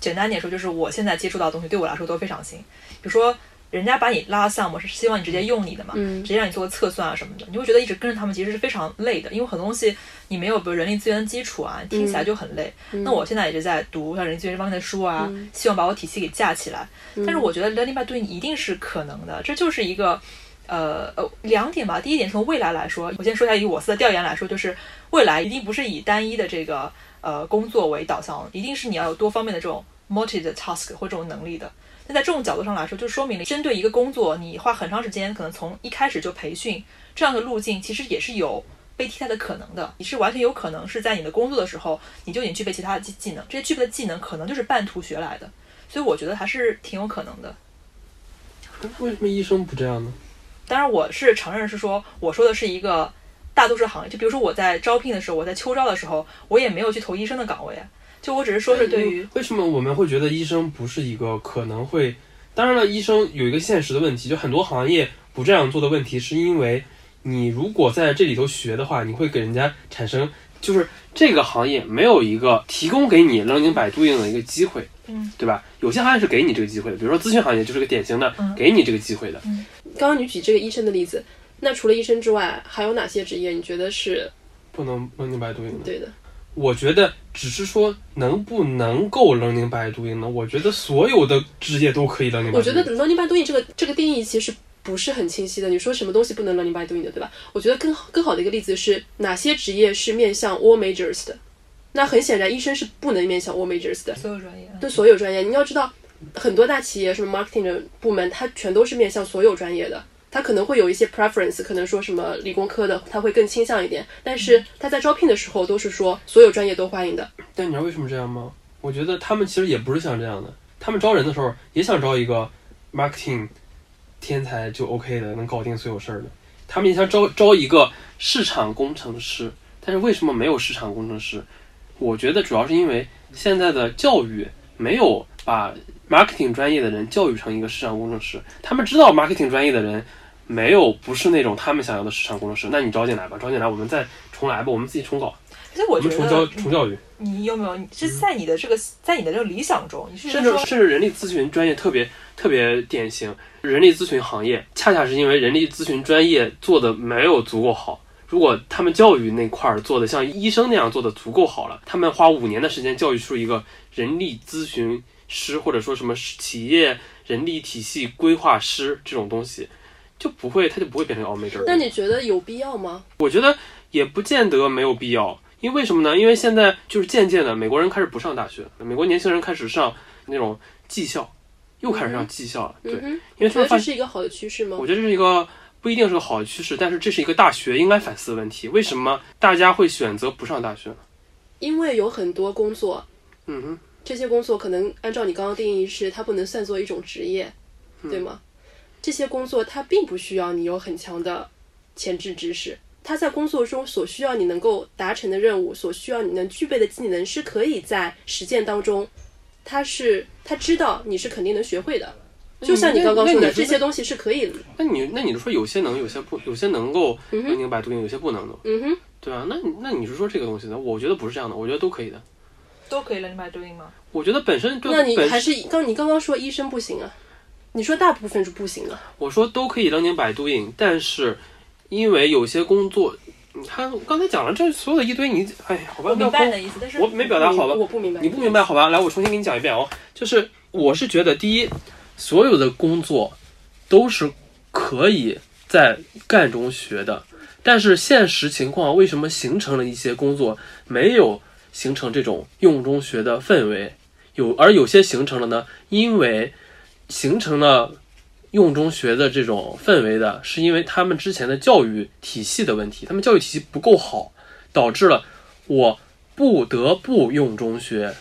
简单点说，就是我现在接触到的东西对我来说都非常新。比如说，人家把你拉到项目是希望你直接用你的嘛，嗯直接让你做个测算啊什么的，你会觉得一直跟着他们其实是非常累的，因为很多东西你没有比如人力资源的基础啊，听起来就很累。那我现在也是在读像人力资源这方面的书啊，希望把我体系给架起来。但是我觉得 learning by doing 一定是可能的，这就是一个。呃呃，两点吧。第一点，从未来来说，我先说一下以我司的调研来说，就是未来一定不是以单一的这个呃工作为导向，一定是你要有多方面的这种 multi 的 task 或这种能力的。那在这种角度上来说，就说明了针对一个工作，你花很长时间，可能从一开始就培训这样的路径，其实也是有被替代的可能的。你是完全有可能是在你的工作的时候，你就已经具备其他的技技能，这些具备的技能可能就是半途学来的。所以我觉得还是挺有可能的。为什么医生不这样呢？当然，我是承认是说，我说的是一个大多数行业。就比如说我在招聘的时候，我在秋招的时候，我也没有去投医生的岗位。就我只是说是对于为什么我们会觉得医生不是一个可能会？当然了，医生有一个现实的问题，就很多行业不这样做的问题，是因为你如果在这里头学的话，你会给人家产生就是这个行业没有一个提供给你 learning by doing 的一个机会，嗯，对吧？有些行业是给你这个机会的，比如说咨询行业就是个典型的嗯给你这个机会的。刚刚你举这个医生的例子，那除了医生之外，还有哪些职业你觉得是不能 learning by doing 的。对的？我觉得只是说能不能够 learning by doing 呢？我觉得所有的职业都可以 learning by doing。我觉得 learning by doing 这个这个定义其实不是很清晰的。你说什么东西不能 learning by doing 的，对吧？我觉得更好更好的一个例子是哪些职业是面向 all majors 的？那很显然，医生是不能面向 all majors 的。所有专业，对所有专业，你要知道，很多大企业什么 marketing 的部门，它全都是面向所有专业的。它可能会有一些 preference，可能说什么理工科的，他会更倾向一点。但是他在招聘的时候都是说所有专业都欢迎的。但你知道为什么这样吗？我觉得他们其实也不是像这样的，他们招人的时候也想招一个 marketing 天才就 OK 的，能搞定所有事儿的。他们也想招招一个市场工程师，但是为什么没有市场工程师？我觉得主要是因为现在的教育没有把 marketing 专业的人教育成一个市场工程师。他们知道 marketing 专业的人没有不是那种他们想要的市场工程师，那你招进来吧，招进来我们再重来吧，我们自己重搞，其实我觉我们重教重教育。你有没有？你是在你的这个在你的这个理想中，你是甚至说甚至人力咨询专业特别特别典型，人力咨询行业恰恰是因为人力咨询专业做的没有足够好。如果他们教育那块儿做的像医生那样做的足够好了，他们花五年的时间教育出一个人力咨询师，或者说什么企业人力体系规划师这种东西，就不会，他就不会变成 all major。那你觉得有必要吗？我觉得也不见得没有必要，因为为什么呢？因为现在就是渐渐的，美国人开始不上大学了，美国年轻人开始上那种技校，又开始上技校了。对，嗯，因为他们发现，觉得这是一个好的趋势吗我？觉得这是一个不一定是个好的趋势，但是这是一个大学应该反思的问题。为什么大家会选择不上大学呢？因为有很多工作，嗯哼，这些工作可能按照你刚刚定义是它不能算作一种职业，嗯对吗？这些工作它并不需要你有很强的前置知识，它在工作中所需要你能够达成的任务，所需要你能具备的技能，是可以在实践当中，他是他知道你是肯定能学会的。就像你刚刚说的，这些东西是可以，那你那你是说有些能，有些不，有些能够明白读音，有些不能的，嗯哼，对吧？那你那你是说这个东西呢？我觉得不是这样的，我觉得都可以的。都可以 learning by doing 吗？我觉得本身就那你还是刚你刚刚说医生不行啊，你说大部分是不行啊，我说都可以 learning by doing，但是因为有些工作，你看我刚才讲了这所有的一堆，你哎呀，好吧，我明白你的意思，但是我没表达好吧？我不明白，你不明白，好吧？来，我重新给你讲一遍哦。就是我是觉得，第一，所有的工作都是可以在干中学的，但是现实情况为什么形成了一些工作没有形成这种用中学的氛围？有而有些形成了呢？因为形成了用中学的这种氛围的，是因为他们之前的教育体系的问题，他们教育体系不够好，导致了我不得不用中学。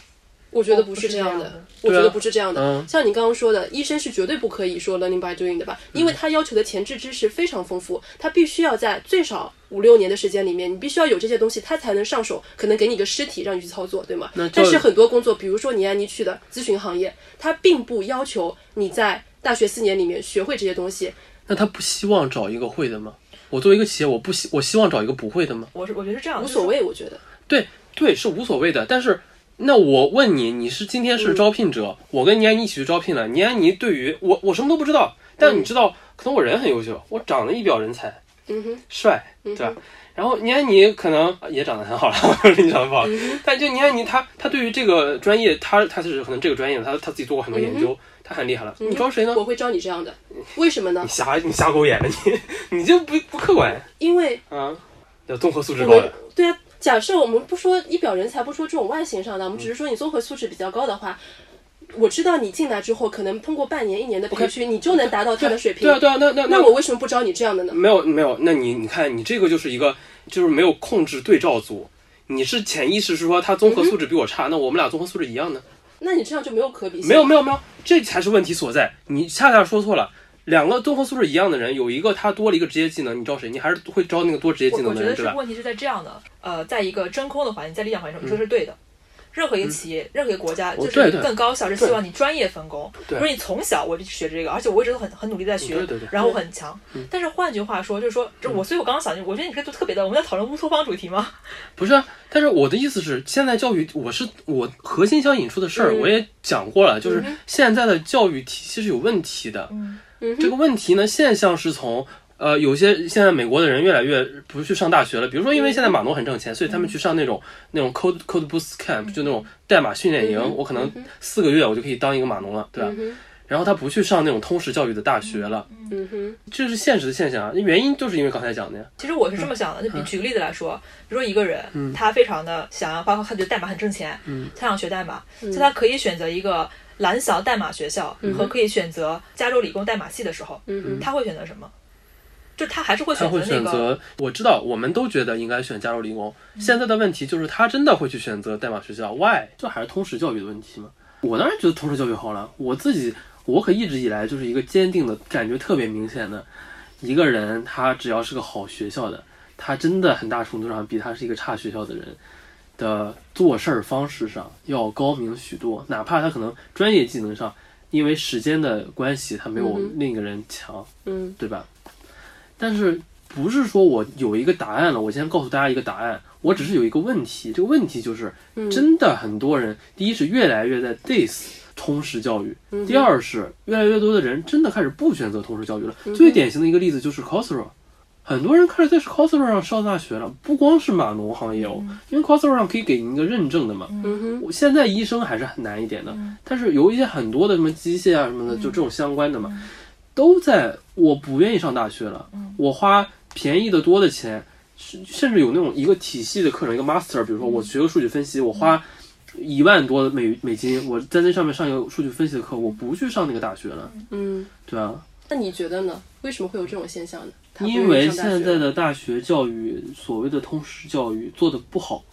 我觉得不不是这样的我觉得不是这样的。嗯像你刚刚说的，医生是绝对不可以说 learning by doing 的吧？因为他要求的前置知识非常丰富，他必须要在最少五六年的时间里面，你必须要有这些东西，他才能上手，可能给你个尸体让你去操作，对吗但是很多工作，比如说你安妮去的咨询行业，他并不要求你在大学四年里面学会这些东西。那他不希望找一个会的吗？我作为一个企业，我不希我希望找一个不会的吗？我是我觉得是这样，无所谓，我觉得。对对，是无所谓的。但是，那我问你，你是今天是招聘者，我跟倪安妮一起去招聘了。倪安妮对于我，我什么都不知道，但你知道，可能我人很优秀，我长得一表人才，嗯哼，帅，对吧？然后倪安妮可能也长得很好了，(laughs) 我说你长得不好，但就倪安妮她她对于这个专业，她她是可能这个专业，她她自己做过很多研究，她很厉害了。你招谁呢？我会招你这样的，为什么呢你？瞎你瞎狗眼了，你 (laughs) 你就不不客观因为啊，要综合素质高的。对啊，假设我们不说一表人才，不说这种外形上的，我们只是说你综合素质比较高的话，我知道你进来之后，可能通过半年、一年的培训，你就能达到他的水平。对啊对啊，那那那我为什么不招你这样的呢？没有没有，那你你看你这个就是一个就是没有控制对照组，你是潜意识是说他综合素质比我差，那我们俩综合素质一样呢？那你这样就没有可比性。没有没有没有，这才是问题所在。你恰恰说错了。两个综合素质一样的人，有一个他多了一个职业技能，你招谁？你还是会招那个多职业技我我觉得能的人，对吧？是问题是在这样的，呃，在一个真空的环境，在理想环境中，你说是对的。任何一个企业，任何一个国家，就是更高效，是希望你专业分工。对如你从小我就学这个，而且我一直都很很努力在学，然后我很强。但是换句话说，就是说，就我，所以我刚刚想，我觉得你可以做特别的，我们在讨论乌托邦主题吗？(laughs) 不是啊，但是我的意思是，现在教育我是我核心想引出的事儿，嗯我也讲过了，就是现在的教育体系是有问题的。这个问题呢，现象是从呃，有些现在美国的人越来越不去上大学了，比如说因为现在码农很挣钱，所以他们去上那种那种 code code boost camp，就那种代码训练营，我可能四个月我就可以当一个码农了，对吧？然后他不去上那种通识教育的大学了，嗯哼，这是现实的现象啊。原因就是因为刚才讲的呀，其实我是这么想的，就比举个例子来说，比如说一个人，他非常的想要，包括他觉得代码很挣钱，他想学代码，所以他可以选择一个蓝翔代码学校和可以选择加州理工代码系的时候，嗯，他会选择什么？就他还是会他会选择那个，选择。我知道，我们都觉得应该选加州理工。嗯现在的问题就是他真的会去选择代码学校？Why？这还是通识教育的问题吗？我当然觉得通识教育好了。我自己，我可一直以来就是一个坚定的感觉特别明显的一个人，他只要是个好学校的，他真的很大程度上比他是一个差学校的人的做事儿方式上要高明许多。哪怕他可能专业技能上，因为时间的关系，他没有另一个人强。嗯对吧？但是不是说我有一个答案了，我先告诉大家一个答案，我只是有一个问题，这个问题就是，嗯真的很多人，第一是越来越在 diss 通识教育，第二是越来越多的人真的开始不选择通识教育了。最典型的一个例子就是 Coursera。很多人开始在 Coursera 上上大学了，不光是码农行业哦，因为 Coursera 上可以给您一个认证的嘛。嗯。哼，我现在医生还是很难一点的，但是有一些很多的什么机械啊什么的，就这种相关的嘛，都在我不愿意上大学了，我花便宜的多的钱，甚甚至有那种一个体系的课程，一个 master，比如说我学个数据分析，我花一万多美美金，我在那上面上一个数据分析的课，我不去上那个大学了，嗯，对啊，那你觉得呢？为什么会有这种现象呢？因为现在的大学教育，所谓的通识教育做的不好，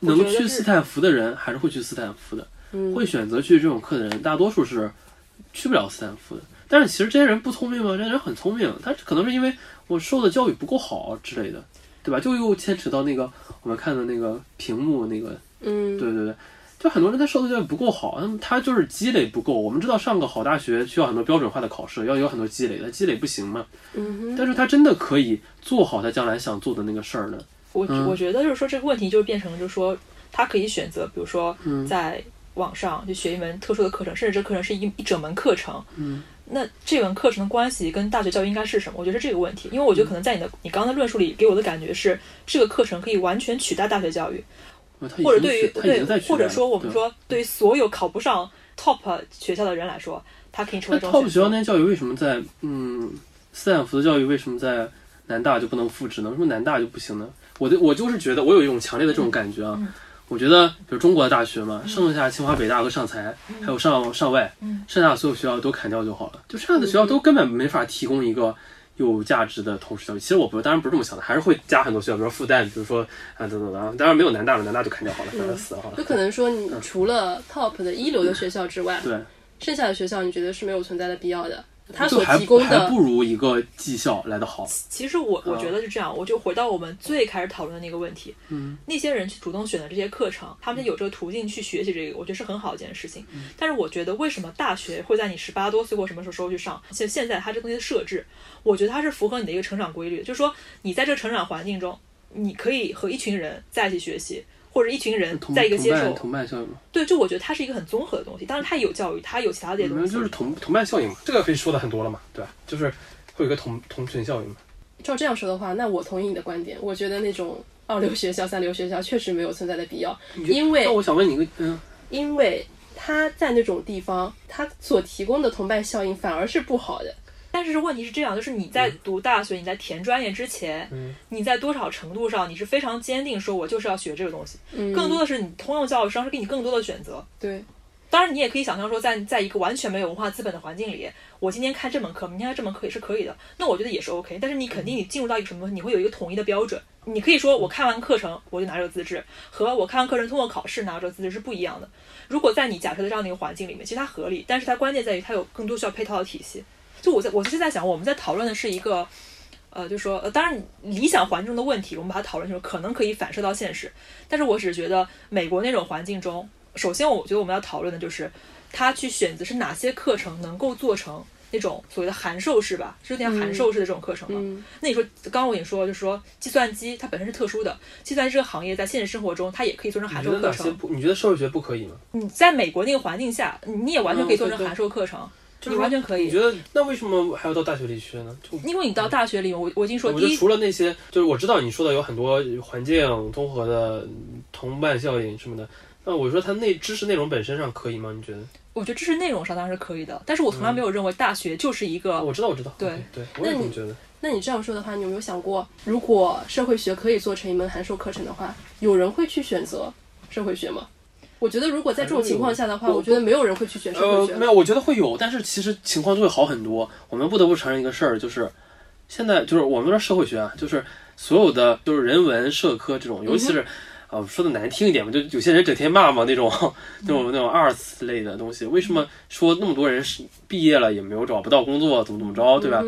能去斯坦福的人还是会去斯坦福的。嗯会选择去这种课的人，大多数是去不了斯坦福的。但是其实这些人不聪明吗？这些人很聪明，他可能是因为我受的教育不够好之类的，对吧？就又牵扯到那个我们看的那个屏幕那个，嗯对对对，就很多人他受的教育不够好，那么他就是积累不够。我们知道上个好大学需要很多标准化的考试，要有很多积累，他积累不行嘛。嗯哼但是他真的可以做好他将来想做的那个事儿呢。我嗯我觉得就是说这个问题就是变成了，就是说他可以选择，比如说嗯在网上就学一门特殊的课程，甚至这课程是一一整门课程，嗯，那这门课程的关系跟大学教育应该是什么？我觉得是这个问题，因为我觉得可能在你的你刚刚的论述里给我的感觉是，这个课程可以完全取代大学教育，或者对于对，或者说我们说对于所有考不上 top 学校的人来说，他可以成为 top 学校那些教育为什么在嗯斯坦福的教育为什么在南大就不能复制呢？为什么南大就不行呢？我的我就是觉得我有一种强烈的这种感觉啊。我觉得，比如中国的大学嘛，剩下清华、北大和上财，还有上上外，剩下所有学校都砍掉就好了。就剩下的学校都根本没法提供一个有价值的同时教育。其实我不，当然不是这么想的，还是会加很多学校，比如说复旦，比如说啊等等等。当然没有南大了，南大就砍掉好了，让它死了好了。就可能说，你除了 top 的一流的学校之外，对，剩下的学校你觉得是没有存在的必要的。他所提供的还不如一个技校来的好。其实我我觉得是这样，我就回到我们最开始讨论的那个问题。嗯，那些人去主动选择这些课程，他们有这个途径去学习这个，我觉得是很好一件事情。但是我觉得为什么大学会在你十八多岁或什么时候时候去上？现现在它这东西的设置，我觉得它是符合你的一个成长规律，就是说你在这个成长环境中，你可以和一群人在一起学习。或者一群人在一个接受同伴效应吗？对，就我觉得它是一个很综合的东西。当然，它有教育，它有其他的东西。就是同同伴效应嘛，这个可以说的很多了嘛，对吧？就是会有一个同同群效应嘛。照这样说的话，那我同意你的观点。我觉得那种二流学校、三流学校确实没有存在的必要，因为那我想问你一个，嗯，因为他在那种地方，他所提供的同伴效应反而是不好的。但是问题是这样，就是你在读大学、你在填专业之前，你在多少程度上你是非常坚定说，我就是要学这个东西。更多的是你通用教育实际上是给你更多的选择。对，当然你也可以想象说，在在一个完全没有文化资本的环境里，我今天看这门课，明天看这门课也是可以的。那我觉得也是 OK。但是你肯定你进入到一个什么东西，你会有一个统一的标准。你可以说我看完课程我就拿这个资质，和我看完课程通过考试拿这个资质是不一样的。如果在你假设的这样的一个环境里面，其实它合理，但是它关键在于它有更多需要配套的体系。就我在，我就是在想，我们在讨论的是一个，呃，就是说，呃，当然理想环境中的问题，我们把它讨论成可能可以反射到现实。但是我只是觉得，美国那种环境中，首先我觉得我们要讨论的就是，他去选择是哪些课程能够做成那种所谓的函授式吧，是有点函授式的这种课程吗？那你说，刚刚我跟你说，就是说，计算机它本身是特殊的，计算机这个行业在现实生活中它也可以做成函授课程。你觉得社会学不可以吗？你在美国那个环境下，你也完全可以做成函授课程。你完全可以。你觉得那为什么还要到大学里去呢？就因为你到大学里，我我已经说，第一，除了那些，就是我知道你说的有很多环境综合的同伴效应什么的。那我说它内知识内容本身上可以吗？你觉得？我觉得知识内容上当然是可以的，但是我从来没有认为大学就是一个。我知道，我知道。对对，我也这么觉得。那你这样说的话，你有没有想过，如果社会学可以做成一门函授课程的话，有人会去选择社会学吗？我觉得如果在这种情况下的话，我觉得没有人会去选社会学。没有，我觉得会有，但是其实情况就会好很多。我们不得不承认一个事儿，就是现在就是我们说社会学啊，就是所有的就是人文社科这种，尤其是啊说的难听一点嘛，就有些人整天骂嘛那种那种那种二次类的东西。为什么说那么多人是毕业了也没有找不到工作，怎么怎么着，对吧？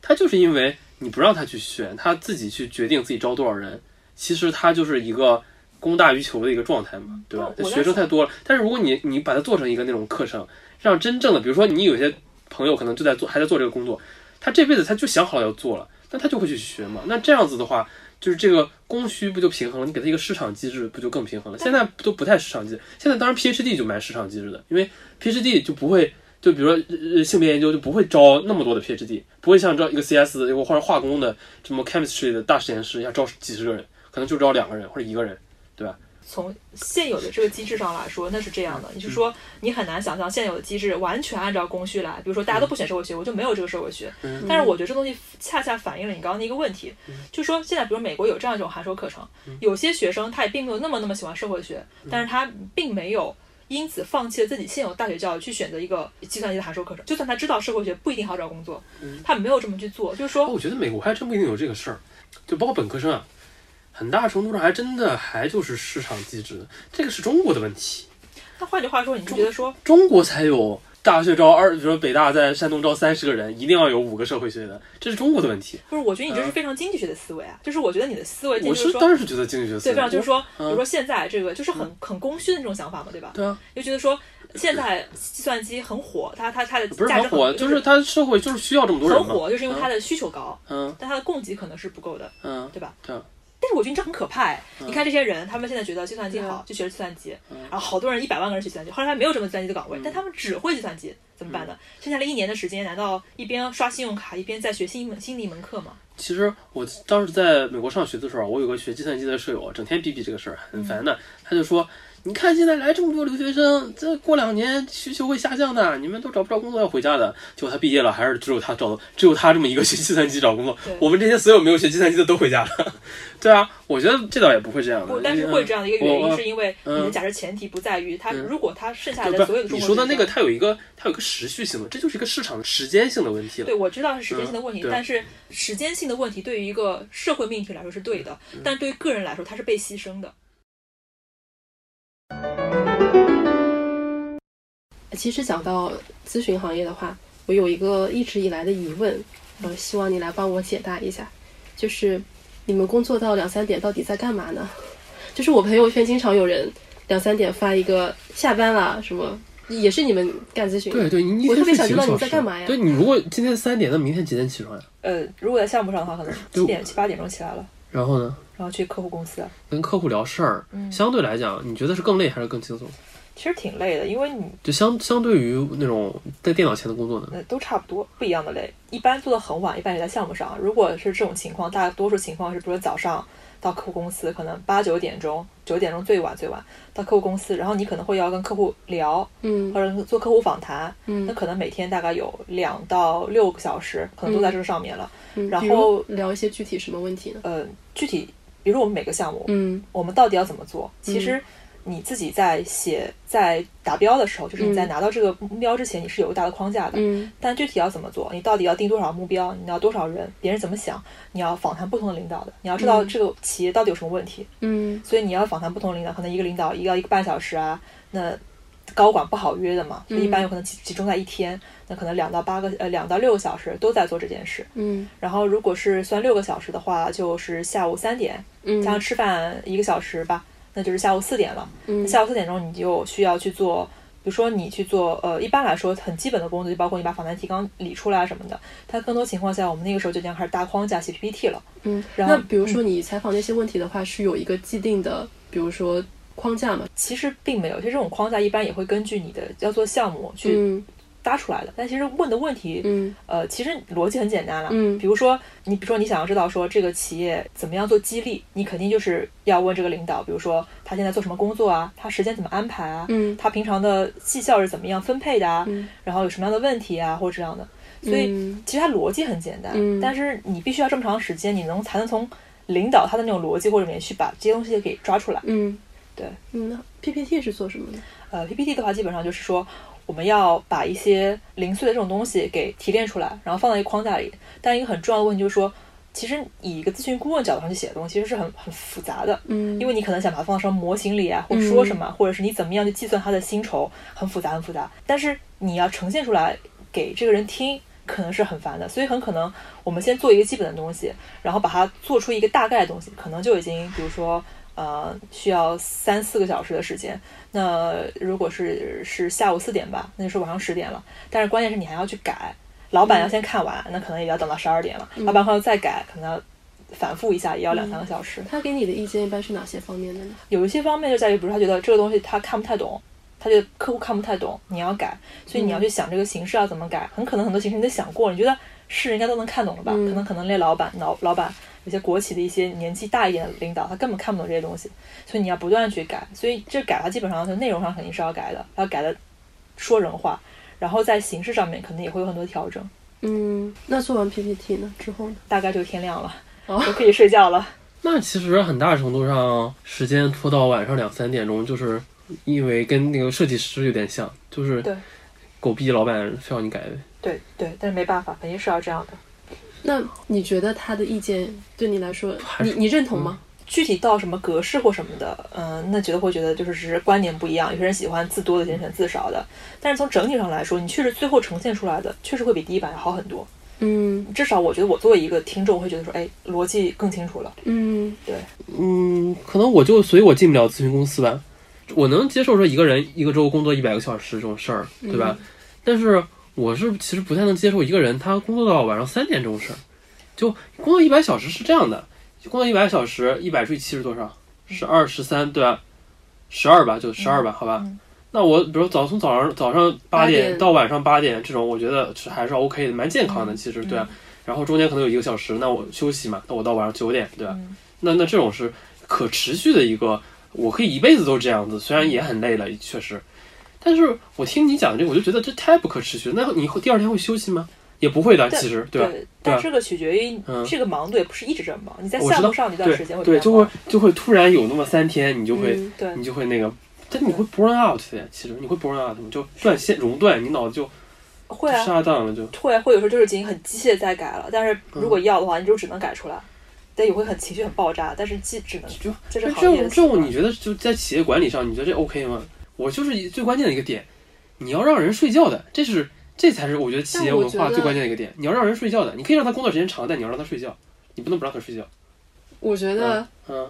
他就是因为你不让他去选，他自己去决定自己招多少人，其实他就是一个。供大于求的一个状态嘛，对吧？学生太多了，但是如果你你把它做成一个那种课程，让真正的，比如说你有些朋友可能就在做，还在做这个工作，他这辈子他就想好了要做了，那他就会去学嘛。那这样子的话，就是这个供需不就平衡了？你给他一个市场机制，不就更平衡了？现在都不太市场机制，现在当然 PhD 就蛮市场机制的，因为 PhD 就不会，就比如说性别研究就不会招那么多的 PhD，不会像招一个 CS 或者化工的什么 chemistry 的大实验室要招几十个人，可能就招两个人或者一个人。从现有的这个机制上来说，那是这样的。你是说，你很难想象现有的机制完全按照工序来。比如说，大家都不选社会学，我就没有这个社会学。但是，我觉得这东西恰恰反映了你刚刚的一个问题，就是说，现在比如美国有这样一种函授课程，有些学生他也并没有那么那么喜欢社会学，但是他并没有因此放弃了自己现有大学教育去选择一个计算机的函授课程。就算他知道社会学不一定好找工作，他没有这么去做。就是说，我觉得美国还真不一定有这个事儿，就包括本科生啊。很大程度上还真的还就是市场机制，这个是中国的问题。那换句话说，你就觉得说中国才有大学招二，比如说北大在山东招三十个人，一定要有五个社会学的，这是中国的问题。不是，我觉得你这是非常经济学的思维啊，就是我觉得你的思维，我是当然是觉得经济学思维，对，就是说，比如说现在这个就是很很供需的那种想法嘛，对吧？对啊，又觉得说现在计算机很火，它它它的不是很火，就是它社会就是需要这么多人很火，就是因为它的需求高，嗯，但它的供给可能是不够的，嗯，对吧？对。但是我觉得这很可怕哎！你看这些人，他们现在觉得计算机好，就学计算机，然后好多人一百万个人学计算机，后来没有这么计算机的岗位，但他们只会计算机，怎么办呢？剩下了一年的时间，难道一边刷信用卡一边在学新一门新的一门课吗？其实我当时在美国上学的时候，我有个学计算机的舍友，整天逼逼这个事儿，很烦的。他就说。你看现在来这么多留学生，这过两年需求会下降的，你们都找不着工作要回家的。结果他毕业了，还是只有他找，只有他这么一个学计算机找工作。我们这些所有没有学计算机的都回家了。(laughs) 对啊，我觉得这倒也不会这样的。不，但是会这样的一个原因，是因为你的假设前提不在于他，如果他剩下的所有的你说的那个，它有一个它有一个持续性的，这就是一个市场时间性的问题了。对，我知道是时间性的问题，但是时间性的问题对于一个社会命题来说是对的，但对于个人来说，他是被牺牲的。其实讲到咨询行业的话，我有一个一直以来的疑问，呃，希望你来帮我解答一下，就是你们工作到两三点到底在干嘛呢？(laughs) 就是我朋友圈经常有人两三点发一个下班了什么，也是你们干咨询？对对，我特别想知道你在干嘛呀？对你如果今天三点，那明天几点起床呀？呃，如果在项目上的话，可能七点七八点钟起来了。然后呢？然后去客户公司，跟客户聊事儿。嗯，相对来讲，你觉得是更累还是更轻松？其实挺累的，因为你就相相对于那种在电脑前的工作呢，都差不多，不一样的累。一般做的很晚，一般也在项目上。如果是这种情况，大多数情况是，比如说早上到客户公司，可能八九点钟，九点钟最晚最晚到客户公司，然后你可能会要跟客户聊，嗯，或者做客户访谈，嗯，那可能每天大概有两到六个小时，可能都在这个上面了。嗯，然后聊一些具体什么问题呢？呃，具体比如我们每个项目，嗯，我们到底要怎么做？其实。你自己在写在达标的时候，就是你在拿到这个目标之前，你是有个大的框架的。嗯。但具体要怎么做，你到底要定多少目标？你要多少人？别人怎么想？你要访谈不同的领导的，你要知道这个企业到底有什么问题。嗯。所以你要访谈不同领导，可能一个领导一个一个半小时啊，那高管不好约的嘛，一般有可能集集中在一天，那可能两到八个呃两到六个小时都在做这件事。嗯。然后如果是算六个小时的话，就是下午三点，加上吃饭一个小时吧。那就是下午四点了。嗯，下午四点钟你就需要去做，比如说你去做，呃，一般来说很基本的工作，就包括你把访谈提纲理出来什么的。它更多情况下，我们那个时候就已经开始搭框架写 PPT 了。嗯，然后那比如说你采访那些问题的话，是有一个既定的，比如说框架吗？其实并没有，其实这种框架一般也会根据你的要做项目去。搭出来的，但其实问的问题，嗯，呃，其实逻辑很简单了，嗯，比如说你，比如说你想要知道说这个企业怎么样做激励，你肯定就是要问这个领导，比如说他现在做什么工作啊，他时间怎么安排啊，嗯，他平常的绩效是怎么样分配的啊，嗯，然后有什么样的问题啊，或者这样的，所以其实它逻辑很简单，嗯，但是你必须要这么长时间，你能才能从领导他的那种逻辑或者里面去把这些东西给抓出来，嗯，对，嗯，PPT 是做什么的？呃，PPT 的话基本上就是说。我们要把一些零碎的这种东西给提炼出来，然后放在一个框架里。但一个很重要的问题就是说，其实以一个咨询顾问角度上去写的东西，其实是很很复杂的。嗯，因为你可能想把它放到什么模型里啊，或者说什么，或者是你怎么样去计算他的薪酬，很复杂很复杂。但是你要呈现出来给这个人听，可能是很烦的。所以很可能我们先做一个基本的东西，然后把它做出一个大概的东西，可能就已经，比如说。呃，需要三四个小时的时间。那如果是是下午四点吧，那就是晚上十点了。但是关键是你还要去改，老板要先看完，那可能也要等到十二点了。老板还要再改，可能要反复一下，也要两三个小时。他给你的意见一般是哪些方面的呢？有一些方面就在于，比如他觉得这个东西他看不太懂，他觉得客户看不太懂，你要改，所以你要去想这个形式要怎么改。很可能很多形式你都想过，你觉得是应该都能看懂了吧？可能可能那老板老老板。有些国企的一些年纪大一点的领导，他根本看不懂这些东西，所以你要不断去改。所以这改，它基本上就内容上肯定是要改的，要改的说人话，然后在形式上面肯定也会有很多调整。嗯，那做完 PPT 呢之后呢？大概就天亮了，就可以睡觉了。(laughs) 那其实很大程度上，时间拖到晚上两三点钟，就是因为跟那个设计师有点像，就是对，狗逼老板非要你改呗。对对，但是没办法，肯定是要这样的。那你觉得他的意见对你来说，你你认同吗？具体到什么格式或什么的，嗯，那觉得会觉得就是只是观点不一样。有些人喜欢字多的，有些人字少的。但是从整体上来说，你确实最后呈现出来的确实会比第一版要好很多。嗯，至少我觉得我作为一个听众会觉得说，哎，逻辑更清楚了。嗯，对，嗯，可能我就所以，我进不了咨询公司吧。我能接受说一个人一个周工作一百个小时这种事儿，对吧？但是。我是其实不太能接受一个人他工作到晚上三点这种事儿，就工作一百小时是这样的，工作一百小时，一百除以七是多少？十二十三对吧？十二吧，就十二吧，好吧。嗯那我比如早从早上早上八八点点到晚上八点这种，我觉得是还是 OK 的，蛮健康的。嗯其实对啊，然后中间可能有一个小时，那我休息嘛，那我到晚上九点对吧？嗯那那这种是可持续的一个，我可以一辈子都这样子，虽然也很累了，确实。但是我听你讲这个，我就觉得这太不可持续了。那你会第二天会休息吗？也不会的，其实对吧？但这个取决于嗯这个忙度也不是一直这么忙，你在我知道项目上那段时间会对对，就会就会突然有那么三天，你就会、你就会那个，但你会 burn out 的呀。其实你会 burn out 吗？就断线熔断，你脑子就会啊下档了，就会会有时候就是已经很机械地在改了，但是嗯如果要的话，你就只能改出来，但也会很情绪很爆炸，但是既只能就这种这种，你觉得就在企业管理上，你觉得这 OK 吗？我就是最关键的一个点，你要让人睡觉的，这是这才是我觉得企业文化最关键的一个点。你要让人睡觉的，你可以让他工作时间长，但你要让他睡觉，你不能不让他睡觉。我觉得嗯，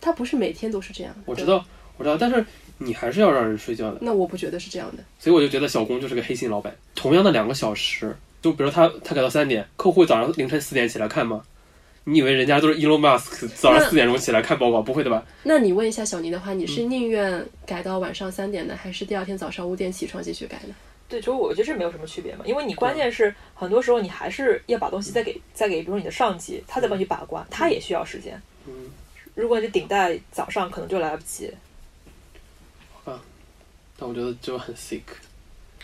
他不是每天都是这样的。我知道，我知道，但是你还是要让人睡觉的。那我不觉得是这样的。所以我就觉得小工就是个黑心老板。同样的两个小时，就比如他他改到三点，客户早上凌晨四点起来看吗？你以为人家都是 Elon Musk 早上四点钟起来看报告？不会的吧？那你问一下小尼的话，你是嗯宁愿改到晚上三点呢，还是第二天早上五点起床继续改呢？对，就是我觉得这没有什么区别嘛，因为你关键是很多时候你还是要把东西再给再给，比如说你的上级，他再帮你把关，他也需要时间。嗯，如果你顶在早上，可能就来不及。但我觉得就很 sick。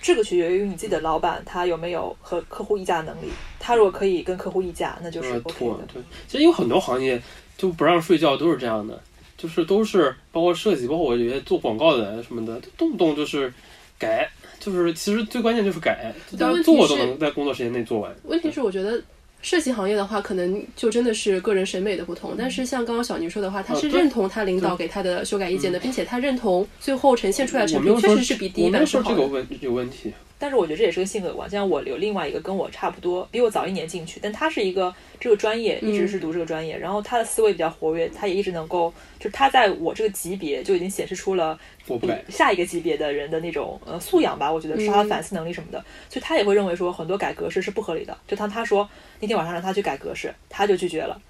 这个取决于你自己的老板他有没有和客户议价能力。他如果可以跟客户议价，那就是呃 OK 的。对，其实有很多行业就不让睡觉都是这样的，就是都是包括设计，包括我觉得做广告的什么的，动不动就是改，就是其实最关键就是改，大家做都能在工作时间内做完。问题是，我觉得设计行业的话，可能就真的是个人审美的不同。但是像刚刚小宁说的话，他是认同他领导给他的修改意见的，并且他认同最后呈现出来的成品确实是比第一版是好的。说这个问有问题，但是我觉得这也是个性格有关。像我有另外一个跟我差不多，比我早一年进去，但他是一个这个专业一直是读这个专业，然后他的思维比较活跃，他也一直能够，就是他在我这个级别就已经显示出了比我不。下一个级别的人的那种呃素养吧，我觉得是他的反思能力什么的，所以他也会认为说很多改格式是不合理的。就当他说那天晚上让他去改格式，他就拒绝了。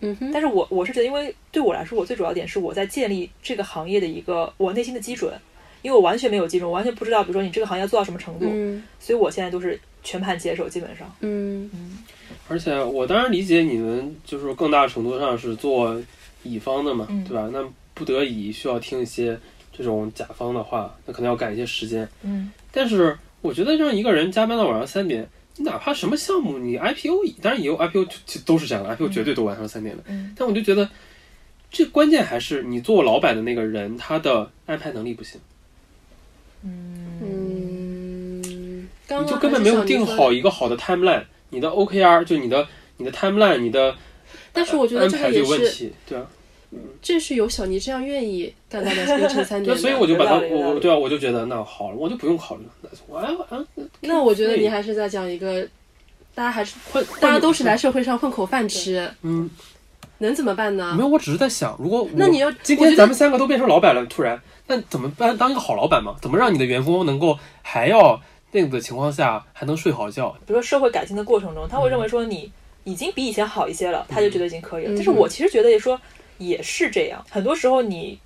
嗯哼，但是我我是觉得，因为对我来说，我最主要点是我在建立这个行业的一个我内心的基准，因为我完全没有基准，我完全不知道，比如说你这个行业做到什么程度，嗯所以我现在都是全盘接受，基本上。嗯嗯而且我当然理解你们，就是更大程度上是做乙方的嘛，嗯对吧？那不得已需要听一些这种甲方的话，那可能要赶一些时间。嗯，但是我觉得让一个人加班到晚上三点，你哪怕什么项目，你 IPO 当然也有 IPO 就就都是这样的，IPO 绝对都晚上三点的。嗯但我就觉得，这关键还是你做老板的那个人，他的安排能力不行，嗯，刚刚你就根本没有定好一个好的 timeline，你的 OKR 就你的你的 timeline，你的但是我觉得这个也是，有问题，对啊。这是有小尼这样愿意干到凌晨三对，点。所以我就把它，我对啊，我就觉得那好了，我就不用考虑了。我哎我啊，那我觉得你还是在讲一个，大家还是混，大家都是来社会上混口饭吃，嗯，能怎么办呢没？有，我只是在想，如果那你要今天咱们三个都变成老板了，突然那怎么办？当一个好老板嘛？怎么让你的员工能够还要那个的情况下还能睡好觉？比如说社会改进的过程中，他会认为说你已经比以前好一些了，他就觉得已经可以了。嗯但是我其实觉得也说也是这样，很多时候你。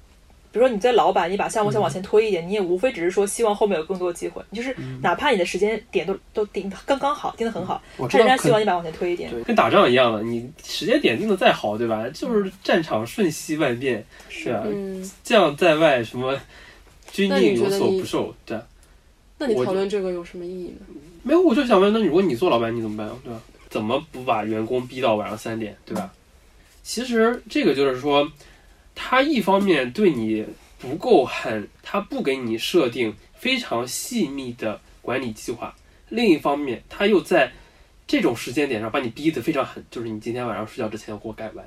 比如说你在老板，你把项目先往前推一点，你也无非只是说希望后面有更多的机会，你就是哪怕你的时间点都都定得刚刚好，定的很好，我知道可他仍然希望你把往前推一点。对，跟打仗一样的，你时间点定的再好，对吧？就是战场瞬息万变，是啊？嗯，将在外，什么军令有所不受，对那你讨论这个有什么意义呢？没有，我就想问，那如果你做老板，你怎么办，对吧？怎么不把员工逼到晚上三点，对吧？其实这个就是说，他一方面对你不够狠，他不给你设定非常细密的管理计划；另一方面，他又在这种时间点上把你逼得非常狠，就是你今天晚上睡觉之前要给我改完。